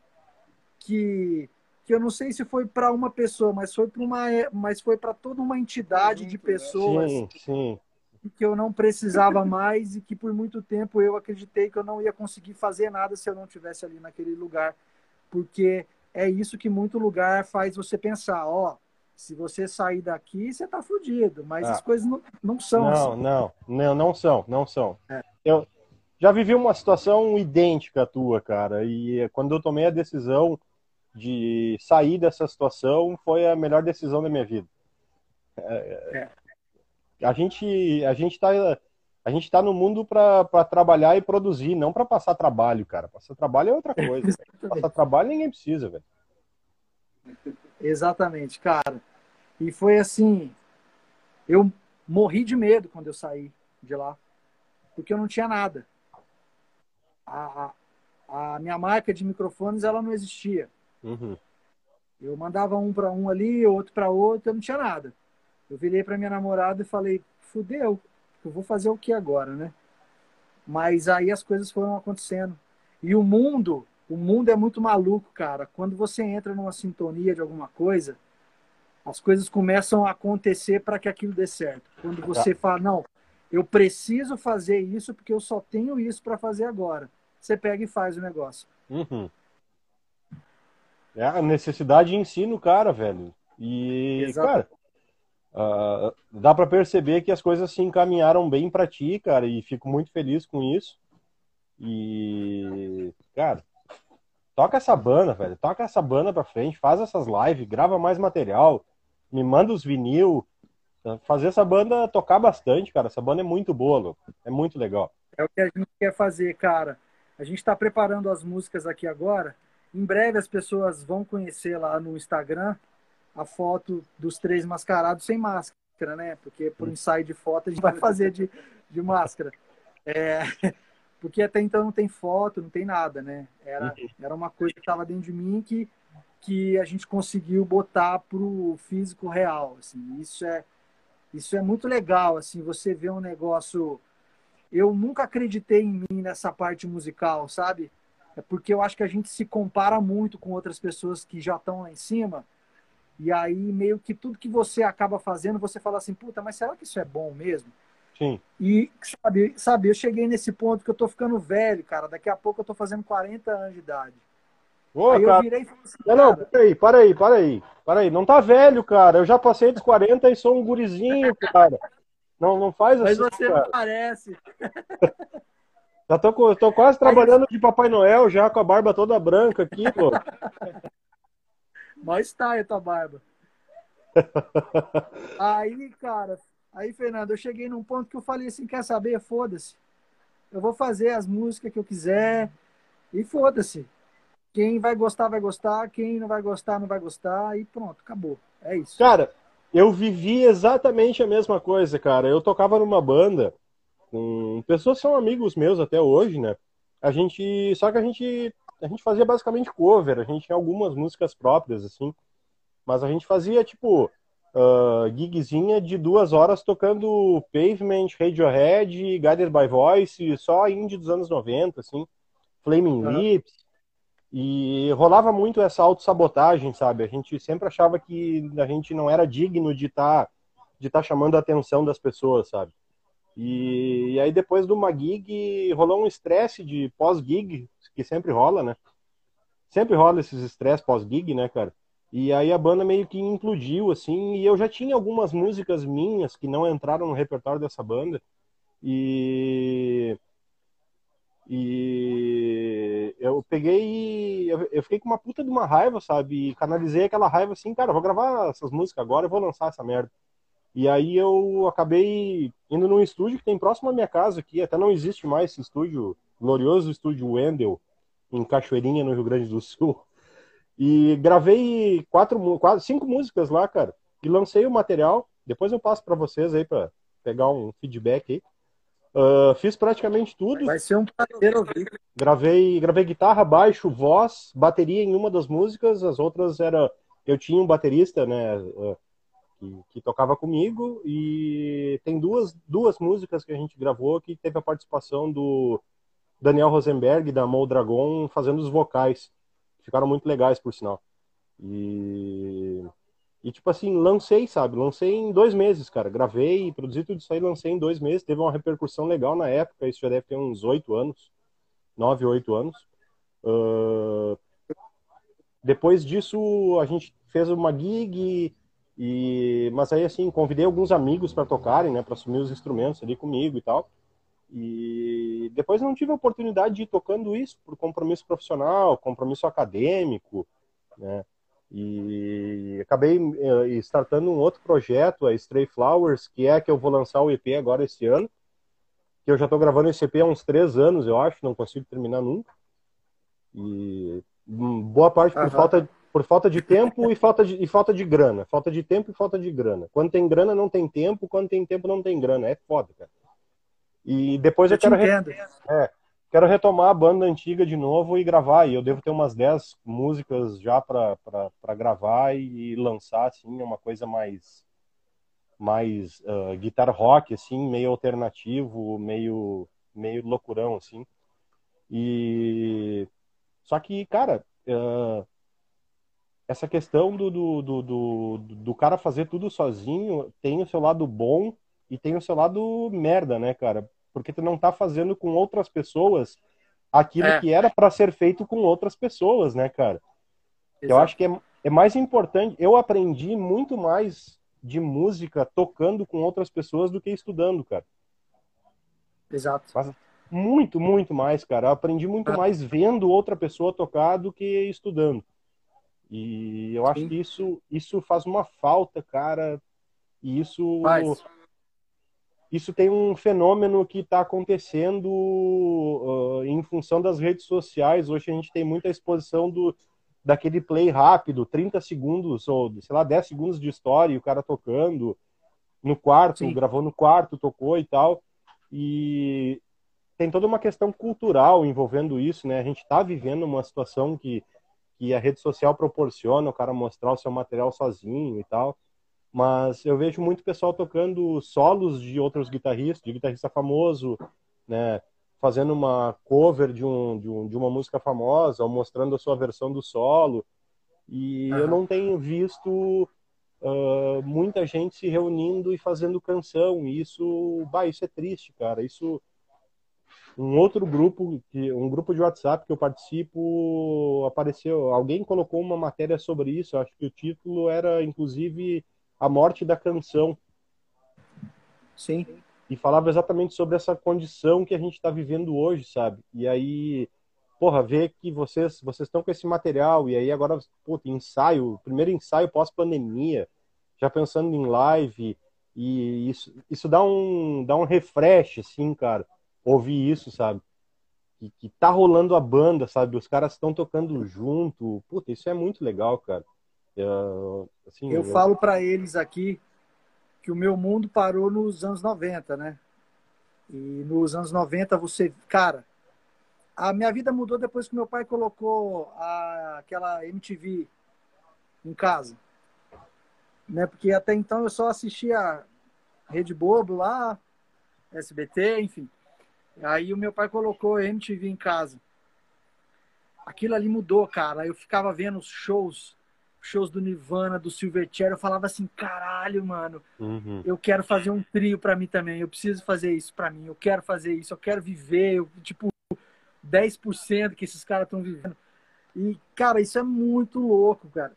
que, que eu não sei se foi para uma pessoa, mas foi para uma, mas foi para toda uma entidade de pessoas Sim, sim. que eu não precisava mais e que por muito tempo eu acreditei que eu não ia conseguir fazer nada se eu não tivesse ali naquele lugar, porque é isso que muito lugar faz você pensar, ó, se você sair daqui, você tá fudido, mas Ah. as coisas não, não são Não, assim. não, não, não são, não são. É. Eu já vivi uma situação idêntica à tua, cara, e quando eu tomei a decisão de sair dessa situação, foi a melhor decisão da minha vida. É, A gente, a gente tá, a gente tá no mundo para trabalhar e produzir, não para passar trabalho, cara. Passar trabalho é outra coisa. passar trabalho ninguém precisa, velho. Exatamente, cara. E foi assim, eu morri de medo quando eu saí de lá, porque eu não tinha nada. A, a, a minha marca de microfones ela não existia. Uhum. Eu mandava um para um ali, outro para outro, eu não tinha nada. Eu virei para minha namorada e falei: fudeu, eu vou fazer o que agora, né? Mas aí as coisas foram acontecendo. E o mundo, o mundo é muito maluco, cara. Quando você entra numa sintonia de alguma coisa, as coisas começam a acontecer para que aquilo dê certo. Quando você fala: não, eu preciso fazer isso porque eu só tenho isso para fazer agora. Você pega e faz o negócio. Uhum. É a necessidade ensina o cara, velho. E, Exato. cara, ah, dá pra perceber que as coisas se encaminharam bem pra ti, cara, e fico muito feliz com isso. E, cara, toca essa banda, velho. Toca essa banda pra frente, faz essas lives, grava mais material, me manda os vinil. Fazer essa banda tocar bastante, cara. Essa banda é muito boa, louco. É muito legal. É o que a gente quer fazer, cara. A gente está preparando as músicas aqui agora. Em breve as pessoas vão conhecer lá no Instagram a foto dos três mascarados sem máscara, né? Porque por ensaio de foto a gente vai fazer de, de máscara. É, porque até então não tem foto, não tem nada, né? Era, era uma coisa que estava dentro de mim que, que a gente conseguiu botar pro físico real. Assim. Isso é isso é muito legal, assim, você vê um negócio. Eu nunca acreditei em mim nessa parte musical, sabe? É porque eu acho que a gente se compara muito com outras pessoas que já estão lá em cima. E aí, meio que tudo que você acaba fazendo, você fala assim, puta, mas será que isso é bom mesmo? Sim. E, sabe, sabe, eu cheguei nesse ponto que eu tô ficando velho, cara. Daqui a pouco eu tô fazendo 40 anos de idade. Ô, aí eu cara, virei e falei assim, Não, não, peraí, para aí, para aí. Para aí. Não tá velho, cara. Eu já passei dos 40 e sou um gurizinho, cara. Não, não faz mas assim, você cara. não parece. Já tô, tô quase trabalhando de Papai Noel já com a barba toda branca aqui, pô. Mó style tua barba. Aí, cara, aí, Fernando, eu cheguei num ponto que eu falei assim, quer saber? Foda-se. Eu vou fazer as músicas que eu quiser e foda-se. Quem vai gostar, vai gostar. Quem não vai gostar, não vai gostar. E pronto, acabou. É isso. Cara, eu vivi exatamente a mesma coisa, cara. Eu tocava numa banda com pessoas que são amigos meus até hoje, né? A gente, só que a gente, a gente fazia basicamente cover. A gente tinha algumas músicas próprias, assim. Mas a gente fazia tipo uh, gigzinha de duas horas tocando Pavement, Radiohead, Guided by Voice, só indie dos anos 90, assim. Flaming Aham. Lips. E rolava muito essa autossabotagem, sabe? A gente sempre achava que a gente não era digno de estar de tá chamando a atenção das pessoas, sabe? E, e aí depois de uma gig rolou um estresse de pós-gig, que sempre rola, né? Sempre rola esses estresses pós-gig, né, cara? E aí a banda meio que implodiu, assim, e eu já tinha algumas músicas minhas que não entraram no repertório dessa banda. E e eu peguei eu, fiquei com uma puta de uma raiva, sabe? E canalizei aquela raiva assim, cara, vou gravar essas músicas agora, eu vou lançar essa merda. E aí eu acabei indo num estúdio que tem próximo à minha casa aqui, até não existe mais esse estúdio, glorioso estúdio Wendel, em Cachoeirinha, no Rio Grande do Sul. E gravei quatro, quatro cinco músicas lá, cara, e lancei o material. Depois eu passo pra vocês aí pra pegar um feedback aí. Ah, fiz praticamente tudo. Vai ser um prazer ouvir. Gravei, gravei guitarra, baixo, voz, bateria em uma das músicas, as outras era eu tinha um baterista, né, eh, que, que tocava comigo e tem duas duas músicas que a gente gravou que teve a participação do Daniel Rosenberg da Mol Dragon fazendo os vocais. Ficaram muito legais, por sinal. E e tipo assim, lancei, sabe? Lancei em dois meses, cara. Gravei, produzi tudo isso aí, lancei em dois meses. Teve uma repercussão legal na época, isso já deve ter uns oito anos nove, oito anos. Ah, depois disso, a gente fez uma gig, e, mas aí assim, convidei alguns amigos para tocarem, né, para assumir os instrumentos ali comigo e tal. E depois não tive a oportunidade de ir tocando isso por compromisso profissional, compromisso acadêmico, né? E acabei eh, startando um outro projeto, a Stray Flowers, que é que eu vou lançar o EP agora esse ano que eu já estou gravando esse EP há uns três anos, eu acho, não consigo terminar nunca. E hum, boa parte por Aham. falta por falta de tempo e falta de, e falta de grana. Falta de tempo e falta de grana. Quando tem grana, não tem tempo. Quando tem tempo, não tem grana. É foda, cara. E depois eu, Eu te quero, entendo. Quero retomar a banda antiga de novo e gravar. E eu devo ter umas 10 músicas já para gravar e, lançar, assim, uma coisa mais mais ah, guitar rock, assim, meio alternativo, meio meio loucurão, assim. E só que, cara, ah, essa questão do, do, do, do, do cara fazer tudo sozinho tem o seu lado bom e tem o seu lado merda, né, cara? Porque tu não tá fazendo com outras pessoas aquilo É. que era para ser feito com outras pessoas, né, cara? Eu Exato. acho que é, é mais importante. Eu aprendi muito mais de música tocando com outras pessoas do que estudando, cara. Exato. Muito, muito mais, cara. Eu aprendi muito Ah. mais vendo outra pessoa tocar do que estudando. E eu acho Sim. que isso, isso faz uma falta, cara. E isso, Faz. Isso tem um fenômeno que está acontecendo uh, em função das redes sociais. Hoje a gente tem muita exposição do, daquele play rápido, 30 segundos ou, sei lá, 10 segundos de história e o cara tocando no quarto, Sim. gravou no quarto, tocou e tal. E tem toda uma questão cultural envolvendo isso, né? A gente está vivendo uma situação que, que a rede social proporciona o cara mostrar o seu material sozinho e tal. Mas eu vejo muito pessoal tocando solos de outros guitarristas, de guitarrista famoso, né? Fazendo uma cover de, um, de, um, de uma música famosa, ou mostrando a sua versão do solo. E eu Aham. não tenho visto ah, muita gente se reunindo e fazendo canção. E isso, bah, isso é triste, cara. Isso um outro grupo, que, um grupo de WhatsApp que eu participo, apareceu, alguém colocou uma matéria sobre isso, acho que o título era, inclusive, A Morte da Canção. Sim. e falava exatamente sobre essa condição que a gente está vivendo hoje, sabe? E aí, porra, ver que vocês vocês estão com esse material e aí agora, puta, ensaio, primeiro ensaio pós-pandemia, já pensando em live e isso, isso dá um dá um refresh, assim, cara, ouvir isso, sabe? Que, tá rolando a banda, sabe? Os caras estão tocando junto, puta, isso é muito legal, cara. Eu, assim, Eu falo para eles aqui que o meu mundo parou nos anos 90, né? E nos anos 90 você, cara, a minha vida mudou depois que meu pai colocou a, aquela MTV em casa, né? Porque até então eu só assistia Rede Bobo lá, SBT, enfim. Aí o meu pai colocou MTV em casa. Aquilo ali mudou, cara. Eu ficava vendo os shows shows do Nirvana, do Silverchair, eu falava assim, caralho, mano, Uhum. eu quero fazer um trio pra mim também, eu preciso fazer isso pra mim, eu quero fazer isso, eu quero viver, eu, tipo, 10% que esses caras estão vivendo. E, cara, isso é muito louco, cara.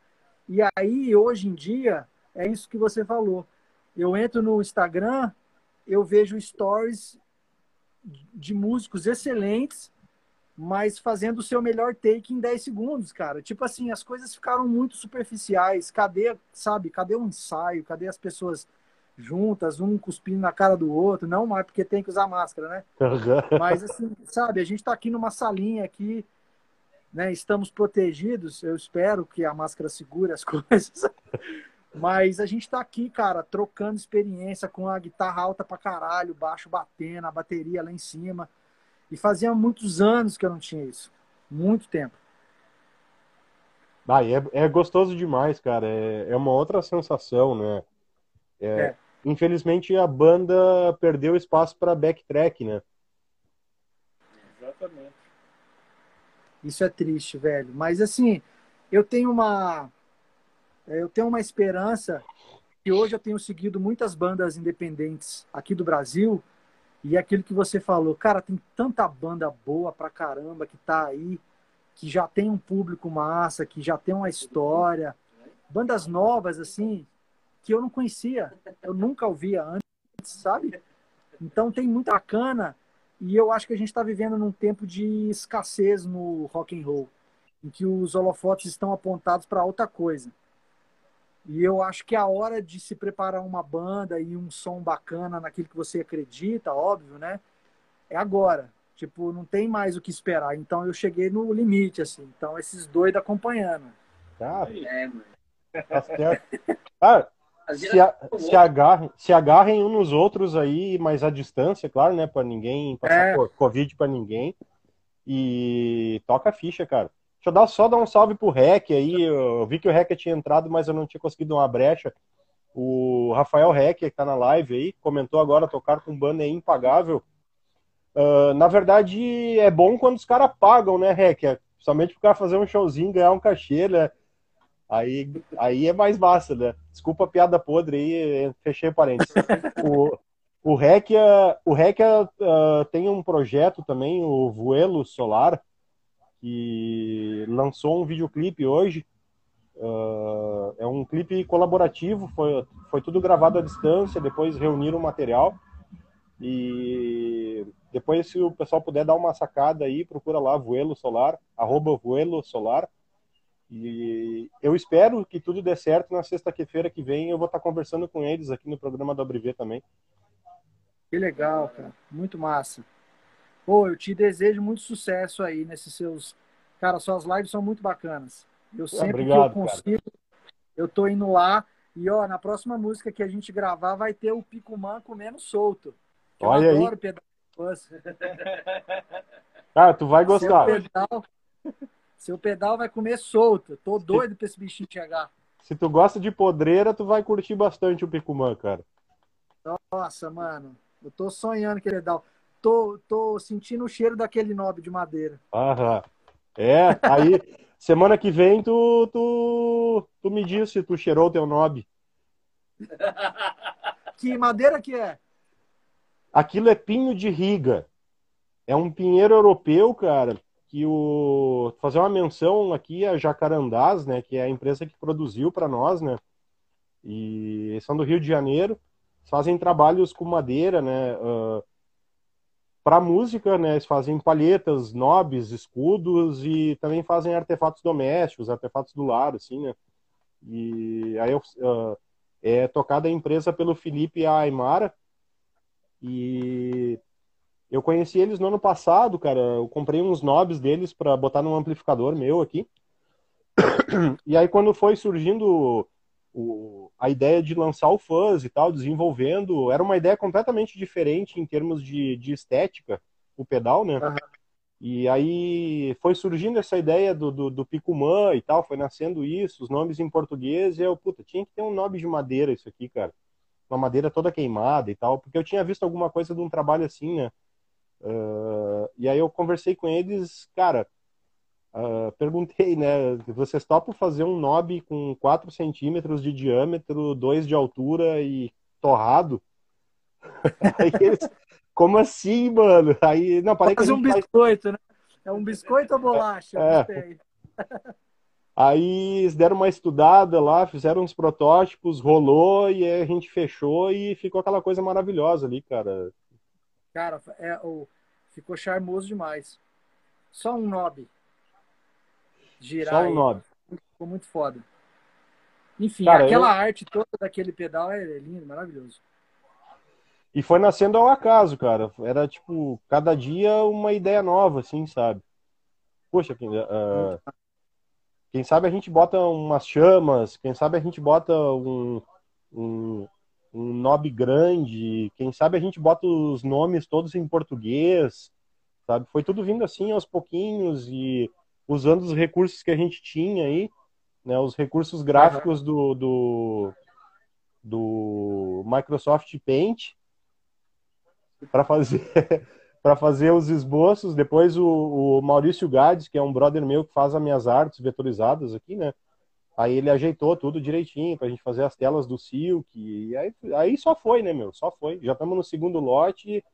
E aí, hoje em dia, é isso que você falou. Eu entro no Instagram, eu vejo stories de músicos excelentes, mas fazendo o seu melhor take em 10 segundos, cara. Tipo assim, as coisas ficaram muito superficiais. Cadê, sabe, cadê o ensaio? Cadê as pessoas juntas, um cuspindo na cara do outro? Não mais porque tem que usar máscara, né? Mas assim, sabe, a gente tá aqui numa salinha aqui, né? Estamos protegidos, eu espero que a máscara segure as coisas. Mas a gente tá aqui, cara, trocando experiência com a guitarra alta pra caralho, baixo batendo, a bateria lá em cima. E fazia muitos anos que eu não tinha isso. Muito tempo. Ah, e é, é gostoso demais, cara. É, é uma outra sensação, né? É, É. Infelizmente a banda perdeu espaço para backtrack, né? Exatamente. Isso é triste, velho. Mas assim, eu tenho uma eu tenho uma esperança que hoje eu tenho seguido muitas bandas independentes aqui do Brasil e aquilo que você falou, cara, tem tanta banda boa pra caramba que tá aí, que já tem um público massa, que já tem uma história, bandas novas assim, que eu não conhecia, eu nunca ouvia antes, sabe? Então tem muita bacana e eu acho que a gente está vivendo num tempo de escassez no rock and roll, em que os holofotes estão apontados para outra coisa. E eu acho que é a hora de se preparar uma banda e um som bacana naquilo que você acredita, óbvio, né? É agora. Tipo, não tem mais o que esperar. Então eu cheguei no limite, assim. Então esses doidos acompanhando. Tá, É, mano. tá certo. Ah, se, a- se agarrem, se agarrem uns nos outros aí, mas à distância, claro, né? Pra ninguém passar É. co- Covid pra ninguém. E toca a ficha, cara. Deixa eu dar, só dar um salve pro Rec aí. Eu vi que o Rec tinha entrado, mas eu não tinha conseguido uma brecha. O Rafael Rec, que tá na live aí, comentou agora tocar com banda é impagável. Ah, na verdade, é bom quando os caras pagam, né, Rec? É, Somente pro cara fazer um showzinho, ganhar um cachê, né? Aí, aí é mais massa, né? Desculpa a piada podre aí, fechei parênteses. O, o Rekia, o Rekia ah, tem um projeto também, o Vuelo Solar, que lançou um videoclipe hoje. Ah, é um clipe colaborativo, foi, foi tudo gravado à distância, depois reuniram o material. E depois, se o pessoal puder dar uma sacada aí, procura lá Vuelo Solar, arroba Solar. E eu espero que tudo dê certo na sexta-feira que vem. Eu vou estar conversando com eles aqui no programa do Abrivé também. Que legal, cara. Muito massa. Pô, eu te desejo muito sucesso aí nesses seus. Cara, suas lives são muito bacanas. Eu sempre obrigado, que eu consigo, eu tô indo lá. E ó, na próxima música que a gente gravar vai ter o Picumã comendo solto. Eu Olha aí. adoro pedal. Cara, tu vai Seu gostar. pedal, seu pedal vai comer solto. Tô doido pra esse bichinho chegar. Se tu gosta de podreira, tu vai curtir bastante o Picumã, cara. Nossa, mano. Eu tô sonhando aquele pedal. Tô, tô sentindo o cheiro daquele nobre de madeira. Aham. É, aí semana que vem tu, tu, tu me diz se tu cheirou o teu nobe. Que madeira que é? Aquilo é pinho de riga. É um pinheiro europeu, cara, que o fazer uma menção aqui a Jacarandás, né, que é a empresa que produziu para nós, né? E são do Rio de Janeiro. fazem trabalhos com madeira, né? Uh, para música, né? Eles fazem palhetas, nobres, escudos e também fazem artefatos domésticos, artefatos do lar, assim, né? E aí uh, é tocada a empresa pelo Felipe Aymara. E eu conheci eles no ano passado, cara. Eu comprei uns knobs deles para botar num amplificador meu aqui. E aí quando foi surgindo o, a ideia de lançar o fuzz e tal, desenvolvendo, era uma ideia completamente diferente em termos de, de estética, o pedal, né? Uhum. E aí foi surgindo essa ideia do, do, do Picumã e tal, foi nascendo isso, os nomes em português, e eu, puta, tinha que ter um nome de madeira isso aqui, cara. Uma madeira toda queimada e tal, porque eu tinha visto alguma coisa de um trabalho assim, né? Uh, e aí eu conversei com eles, cara, uh, perguntei, né? Vocês topam fazer um knob com 4 centímetros de diâmetro, 2 de altura e torrado? aí eles, como assim, mano? Aí, não, parei Faz um biscoito, faz... né? É um biscoito ou bolacha? É. Aí eles deram uma estudada lá, fizeram uns protótipos, rolou e a gente fechou e ficou aquela coisa maravilhosa ali, cara. Cara, é, o, ficou charmoso demais. Só um knob. Girar. Só um knob. Ficou muito foda. Enfim, cara, aquela eu... arte toda daquele pedal é, lindo, maravilhoso. E foi nascendo ao acaso, cara. Era tipo, cada dia uma ideia nova, assim, sabe? Poxa, uh, quem sabe a gente bota umas chamas, quem sabe a gente bota um, um, um knob grande, quem sabe a gente bota os nomes todos em português, sabe? Foi tudo vindo assim aos pouquinhos e usando os recursos que a gente tinha aí, né? Os recursos gráficos do, do, do Microsoft Paint para fazer para fazer os esboços. Depois o, o Maurício Gades, que é um brother meu que faz as minhas artes vetorizadas aqui, né? Aí ele ajeitou tudo direitinho pra gente fazer as telas do Silk. E aí, aí só foi, né, meu? Só foi. Já estamos no segundo lote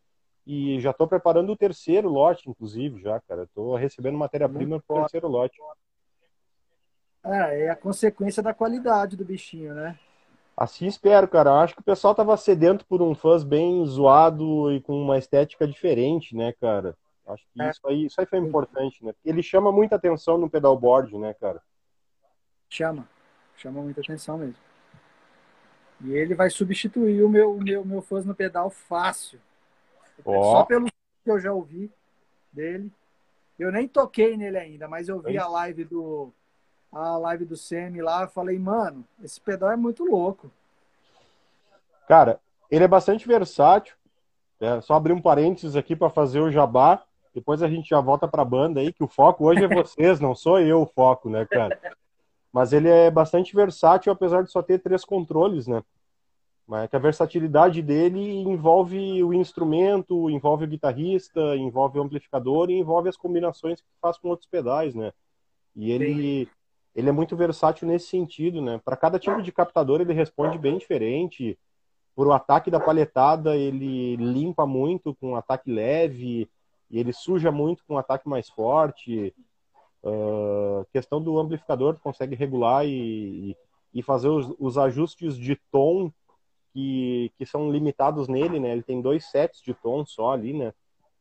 e já estou preparando o terceiro lote, inclusive, já, cara. Estou recebendo matéria-prima pro terceiro lote. É, é a consequência da qualidade do bichinho, né? Assim espero, cara. Acho que o pessoal tava sedento por um fãs bem zoado e com uma estética diferente, né, cara? Acho que é. isso, aí, isso aí foi importante, né? Ele chama muita atenção no pedalboard, né, cara? Chama. Chama muita atenção mesmo. E ele vai substituir o meu, meu, meu fãs no pedal fácil. Oh. Só pelo que eu já ouvi dele. Eu nem toquei nele ainda, mas eu vi é a live do a live do Semi lá, falei, mano, esse pedal é muito louco. Cara, ele é bastante versátil. É, só abrir um parênteses aqui para fazer o jabá. Depois a gente já volta para a banda aí, que o foco hoje é vocês, não sou eu o foco, né, cara? Mas ele é bastante versátil, apesar de só ter três controles, né? Mas é que a versatilidade dele envolve o instrumento, envolve o guitarrista, envolve o amplificador e envolve as combinações que faz com outros pedais, né? E ele, ele é muito versátil nesse sentido, né? Para cada tipo de captador ele responde bem diferente. Por o ataque da palhetada, ele limpa muito com um ataque leve, e ele suja muito com um ataque mais forte. Uh, questão do amplificador, consegue regular e, e fazer os, os, ajustes de tom que, que são limitados nele, né? Ele tem dois sets de tom só ali, né?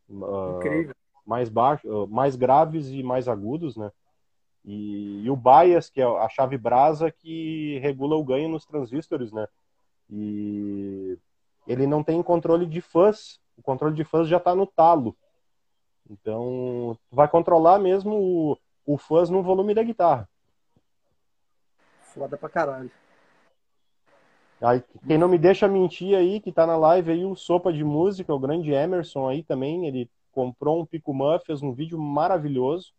Uh, Incrível. Mais baixo, uh, mais graves e mais agudos, né? E, e, o bias, que é a chave brasa que regula o ganho nos transistores, né? E ele não tem controle de fuzz, o controle de fuzz já está no talo. Então, vai controlar mesmo o, o fuzz no volume da guitarra. Foda pra caralho. Aí, quem não me deixa mentir aí, que tá na live aí, o Sopa de Música, o grande Emerson aí também, ele comprou um Picumã, fez um vídeo maravilhoso.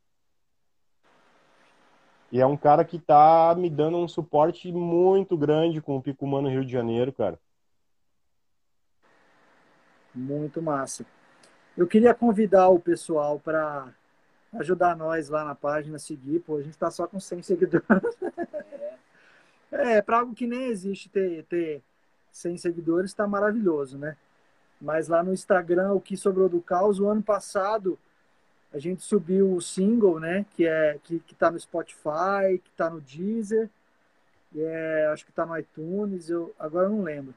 E é um cara que tá me dando um suporte muito grande com o Picumã no Rio de Janeiro, cara. Muito massa. Eu queria convidar o pessoal para ajudar nós lá na página, seguir, pô, a gente tá só com 100 seguidores. É, para algo que nem existe ter, ter 100 seguidores, está maravilhoso, né? Mas lá no Instagram, o que sobrou do caos, o ano passado a gente subiu o single, né? Que é que, que tá no Spotify, que tá no Deezer, é, acho que tá no iTunes, eu agora eu não lembro.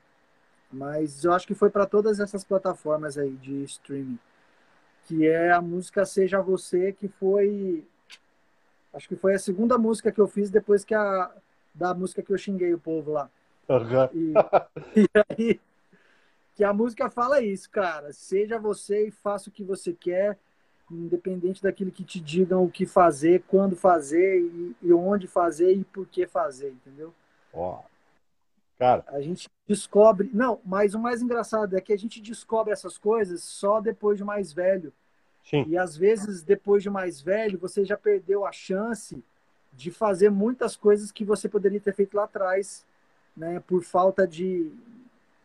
Mas eu acho que foi para todas essas plataformas aí de streaming. Que é a música Seja Você, que foi. Acho que foi a segunda música que eu fiz depois que a da música que eu xinguei o povo lá. Aham. E, e aí, que a música fala isso, cara. Seja você e faça o que você quer, independente daquilo que te digam o que fazer, quando fazer e, e onde fazer e por que fazer, entendeu? Ó. Cara, A gente descobre. Não, mas o mais engraçado é que a gente descobre essas coisas só depois de mais velho. sim. E às vezes, depois de mais velho, você já perdeu a chance de fazer muitas coisas que você poderia ter feito lá atrás, né? Por falta de,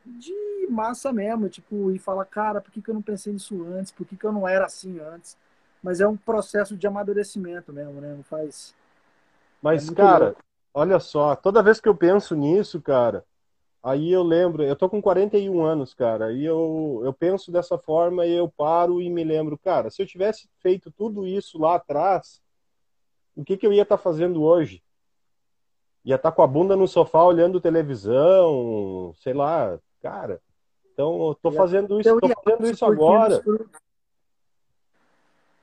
de massa mesmo. Tipo, e fala, cara, por que, que eu não pensei nisso antes? Por que, que eu não era assim antes? Mas é um processo de amadurecimento mesmo, né? Não faz. Mas, É cara, louco. olha só, toda vez que eu penso nisso, cara, aí eu lembro, eu tô com 41 anos, cara, e eu, eu penso dessa forma e eu paro e me lembro, cara, se eu tivesse feito tudo isso lá atrás, o que que eu ia estar fazendo hoje? Ia estar com a bunda no sofá olhando televisão, sei lá, cara. Então, Ia fazendo isso, tô fazendo isso agora. frutos.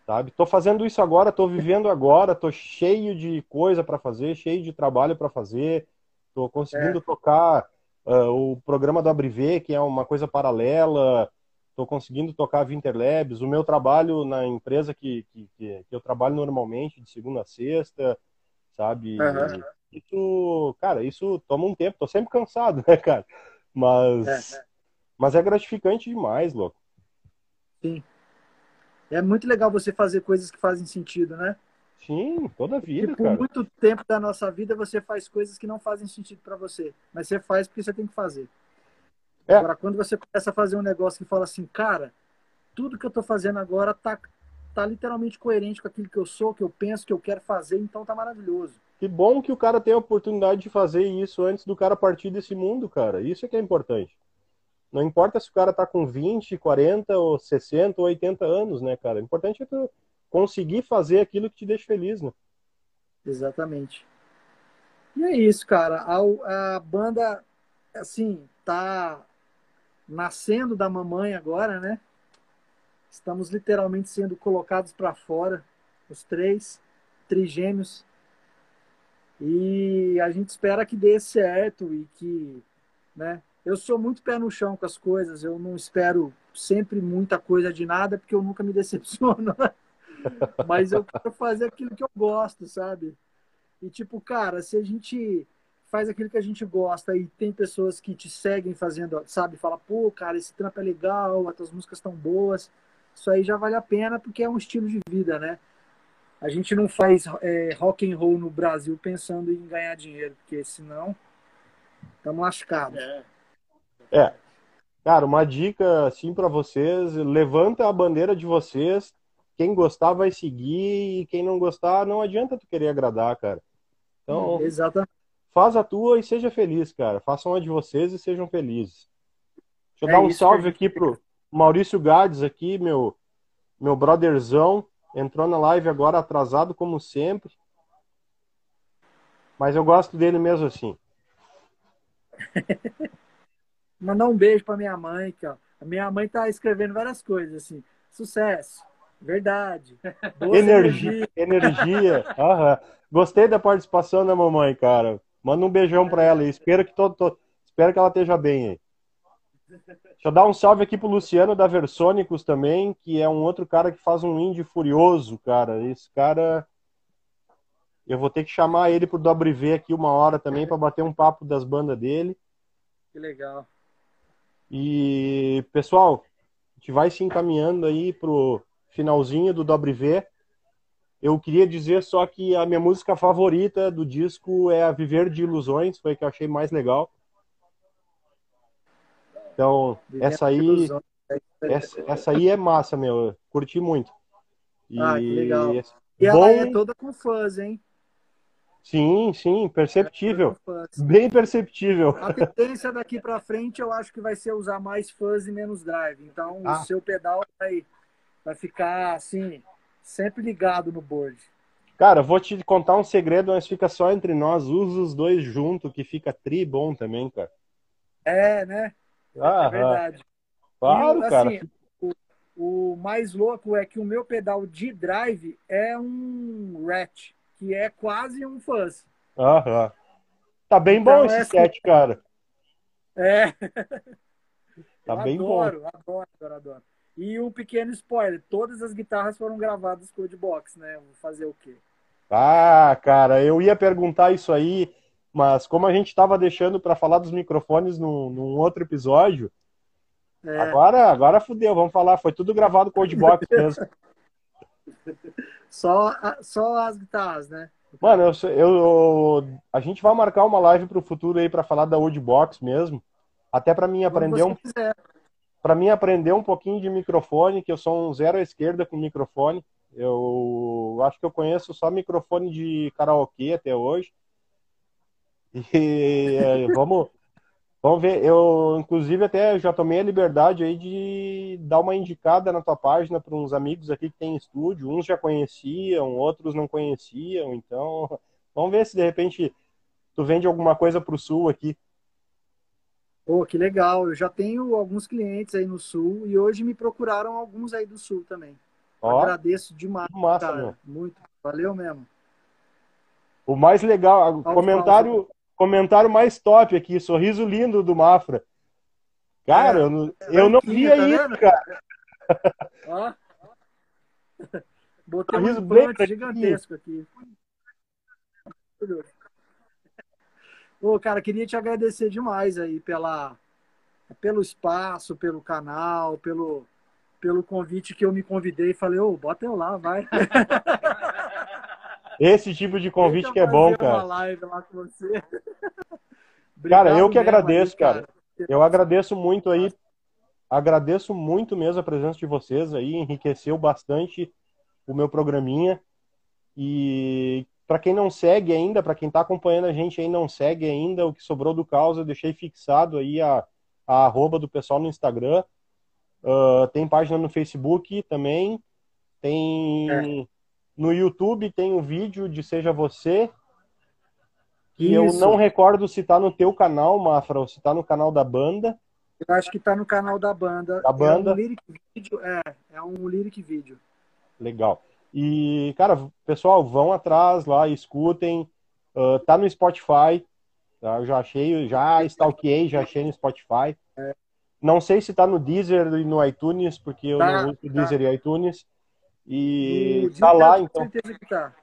sabe? Tô fazendo isso agora, tô vivendo agora, tô cheio de coisa para fazer, cheio de trabalho para fazer, tô conseguindo tocar ah, o programa do Abriver, que é uma coisa paralela, tô conseguindo tocar a Winterlabs, o meu trabalho na empresa que, que, que eu trabalho normalmente, de segunda a sexta, sabe? Aham. Isso, cara, isso toma um tempo, tô sempre cansado, né, cara? Mas, É, mas é gratificante demais, louco. É muito legal você fazer coisas que fazem sentido, né? Sim, toda a vida, por cara. muito tempo da nossa vida você faz coisas que não fazem sentido para você, mas você faz porque você tem que fazer. É. Agora, quando você começa a fazer um negócio que fala assim, cara, tudo que eu tô fazendo agora tá, tá literalmente coerente com aquilo que eu sou, que eu penso, que eu quero fazer, então tá maravilhoso. Que bom que o cara tem a oportunidade de fazer isso antes do cara partir desse mundo, cara. Isso é que é importante. Não importa se o cara tá com 20, 40 ou 60 ou 80 anos, né, cara? O importante é tu conseguir fazer aquilo que te deixa feliz, né? Exatamente. E é isso, cara. A, a banda, assim, tá nascendo da mamãe agora, né? Estamos literalmente sendo colocados para fora, os três, trigêmeos. E a gente espera que dê certo e que, né? Eu sou muito pé no chão com as coisas, eu não espero sempre muita coisa de nada, porque eu nunca me decepciono. Mas eu quero fazer aquilo que eu gosto, sabe? E tipo, cara, se a gente faz aquilo que a gente gosta e tem pessoas que te seguem fazendo, sabe? Fala, pô, cara, esse trampo é legal, as tuas músicas estão boas. Isso aí já vale a pena porque é um estilo de vida, né? A gente não faz é, rock and roll no Brasil pensando em ganhar dinheiro, porque senão estamos lascados. É. Cara, uma dica assim pra vocês, levanta a bandeira de vocês. Quem gostar vai seguir e quem não gostar, não adianta tu querer agradar, cara. Então, Exatamente. Faz a tua e seja feliz, cara. Façam a de vocês e sejam felizes. Deixa eu É dar um que salve a aqui pro Maurício Gades aqui, meu meu brotherzão, entrou na live agora atrasado como sempre. Mas eu gosto dele mesmo assim. Mandar um beijo pra minha mãe, que ó, a minha mãe tá escrevendo várias coisas assim. Sucesso, verdade, Energia, energia. Aham. Gostei da participação da mamãe, cara. Manda um beijão pra ela aí. Espero que todo, todo- espero que ela esteja bem aí. Deixa eu dar um salve aqui pro Luciano da Versônicos também, que é um outro cara que faz um indie furioso, cara. Esse cara eu vou ter que chamar ele pro Dobre V aqui uma hora também pra bater um papo das bandas dele. Que legal. E, pessoal, a gente vai se encaminhando aí pro finalzinho do Dobre V. Eu queria dizer só que a minha música favorita do disco é a Viver de Ilusões, foi a que eu achei mais legal. Então, Vivendo essa aí, essa, essa aí é massa, meu. Eu curti muito. E Ah, que legal. esse- E ela bom, é toda com fãs, hein? sim, sim, perceptível. Fãs. Bem perceptível. A tendência daqui pra frente eu acho que vai ser usar mais fãs e menos drive. Então Ah. o seu pedal vai, vai ficar assim, sempre ligado no board. Cara, vou te contar um segredo, mas fica só entre nós. Usa os dois junto, que fica tri bom também, cara. É, né? Ah, É verdade. Claro, E, assim, cara. O mais louco é que o meu pedal de drive é um Rat, que é quase um fuzz. Aham. Tá bem bom Então, esse essa- set, cara. É, Tá eu bem bom. adoro, adoro, adoro, adoro. E um pequeno spoiler, todas as guitarras foram gravadas com o box, né? Vou fazer o quê? Ah, cara, eu ia perguntar isso aí, mas como a gente tava deixando pra falar dos microfones num, num outro episódio, É, agora, agora fudeu, vamos falar. Foi tudo gravado com o Box mesmo. só, só as guitarras, né? Mano, eu, eu- a gente vai marcar uma live pro futuro aí pra falar da Woodbox mesmo. Até pra mim aprender um, quiser. Para mim aprender um pouquinho de microfone, que eu sou um zero à esquerda com microfone. Eu acho que eu conheço só microfone de karaokê até hoje. E é, vamos, vamos ver. Eu, inclusive, até já tomei a liberdade aí de dar uma indicada na tua página para uns amigos aqui que tem estúdio. Uns já conheciam, outros não conheciam. Então, vamos ver se de repente tu vende alguma coisa pro sul aqui. Pô, que legal. Eu já tenho alguns clientes aí no Sul e hoje me procuraram alguns aí do Sul também. Ó, Agradeço demais, massa, cara. meu. Muito. Valeu mesmo. O mais legal, o Qual comentário, comentário mais top aqui, sorriso lindo do Mafra. Cara, É, eu não, eu não via tá vendo? cara. Ó. Botei um implante gigantesco aqui. Pô, cara, queria te agradecer demais aí pela, pelo espaço, pelo canal, pelo, pelo convite que eu me convidei. Falei, ô, bota eu lá, vai. Esse tipo de convite Deixa que é eu bom, cara. live lá com você. Cara, eu que agradeço, aí, cara. Eu agradeço muito aí, agradeço muito mesmo a presença de vocês aí, enriqueceu bastante o meu programinha. E para quem não segue ainda, para quem tá acompanhando a gente aí não segue ainda, o que sobrou do caos, eu deixei fixado aí a, a arroba do pessoal no Instagram. Ah, tem página no Facebook também. Tem no YouTube tem um vídeo de Seja Você. Que eu não recordo se tá no teu canal, Mafra, ou se tá no canal da banda. Eu acho que tá no canal da banda. Da banda. É um lyric vídeo. É, é um lyric vídeo. Legal. E, cara, pessoal, vão atrás lá, escutem. Ah, tá no Spotify. Tá? Eu já achei, já stalkeei, já achei no Spotify. Não sei se tá no Deezer e no iTunes, porque eu Tá, não uso tá. Deezer e iTunes. E No tá lá, então. tá.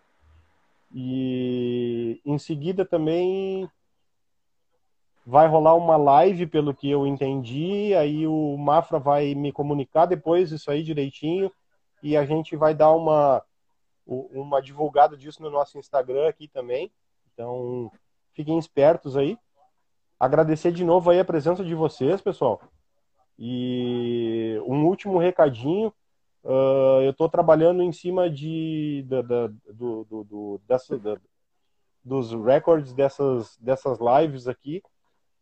E em seguida também vai rolar uma live, pelo que eu entendi. Aí o Mafra vai me comunicar depois isso aí direitinho. E a gente vai dar uma, uma divulgada disso no nosso Instagram aqui também. Então fiquem espertos aí. Agradecer de novo aí a presença de vocês, pessoal. E um último recadinho. Ah, eu estou trabalhando em cima de da, da- do, do, do- dessa, da- dos records dessas, dessas lives aqui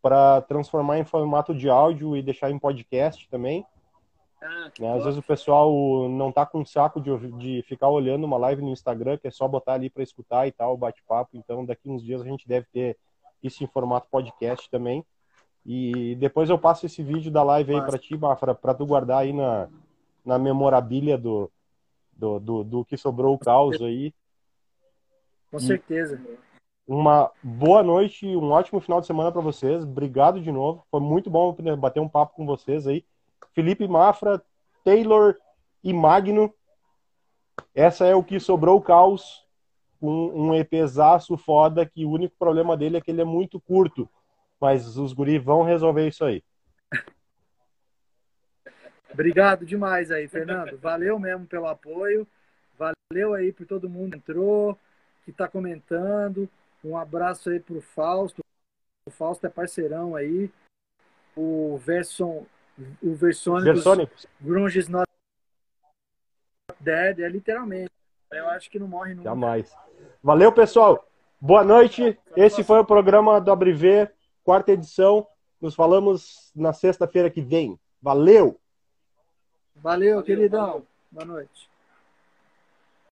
para transformar em formato de áudio e deixar em podcast também. Ah, né? Às vezes o pessoal não tá com saco de, de ficar olhando uma live no Instagram, que é só botar ali para escutar e tal, bate-papo. Então, daqui uns dias a gente deve ter isso em formato podcast também. E depois eu passo esse vídeo da live aí para ti, Mafra, para tu guardar aí na, na memorabilia do, do, do, do que sobrou o caos aí. Com certeza. Uma boa noite e um ótimo final de semana para vocês. Obrigado de novo. Foi muito bom bater um papo com vocês aí. Felipe Mafra, Taylor e Magno. Essa é o que sobrou o caos. Um, um EPzaço foda que o único problema dele é que ele é muito curto. Mas os guri vão resolver isso aí. Obrigado demais aí, Fernando. Valeu mesmo pelo apoio. Valeu aí por todo mundo que entrou, que está comentando. Um abraço aí pro Fausto. O Fausto é parceirão aí. O Verson, o Versônicos, Versônicos, Grunge is not dead, é literalmente. Eu acho que não morre nunca. jamais. Valeu, pessoal. Boa noite. Esse foi o programa do Abriver, quarta edição. Nos falamos na sexta-feira que vem. Valeu! Valeu, queridão. Boa noite.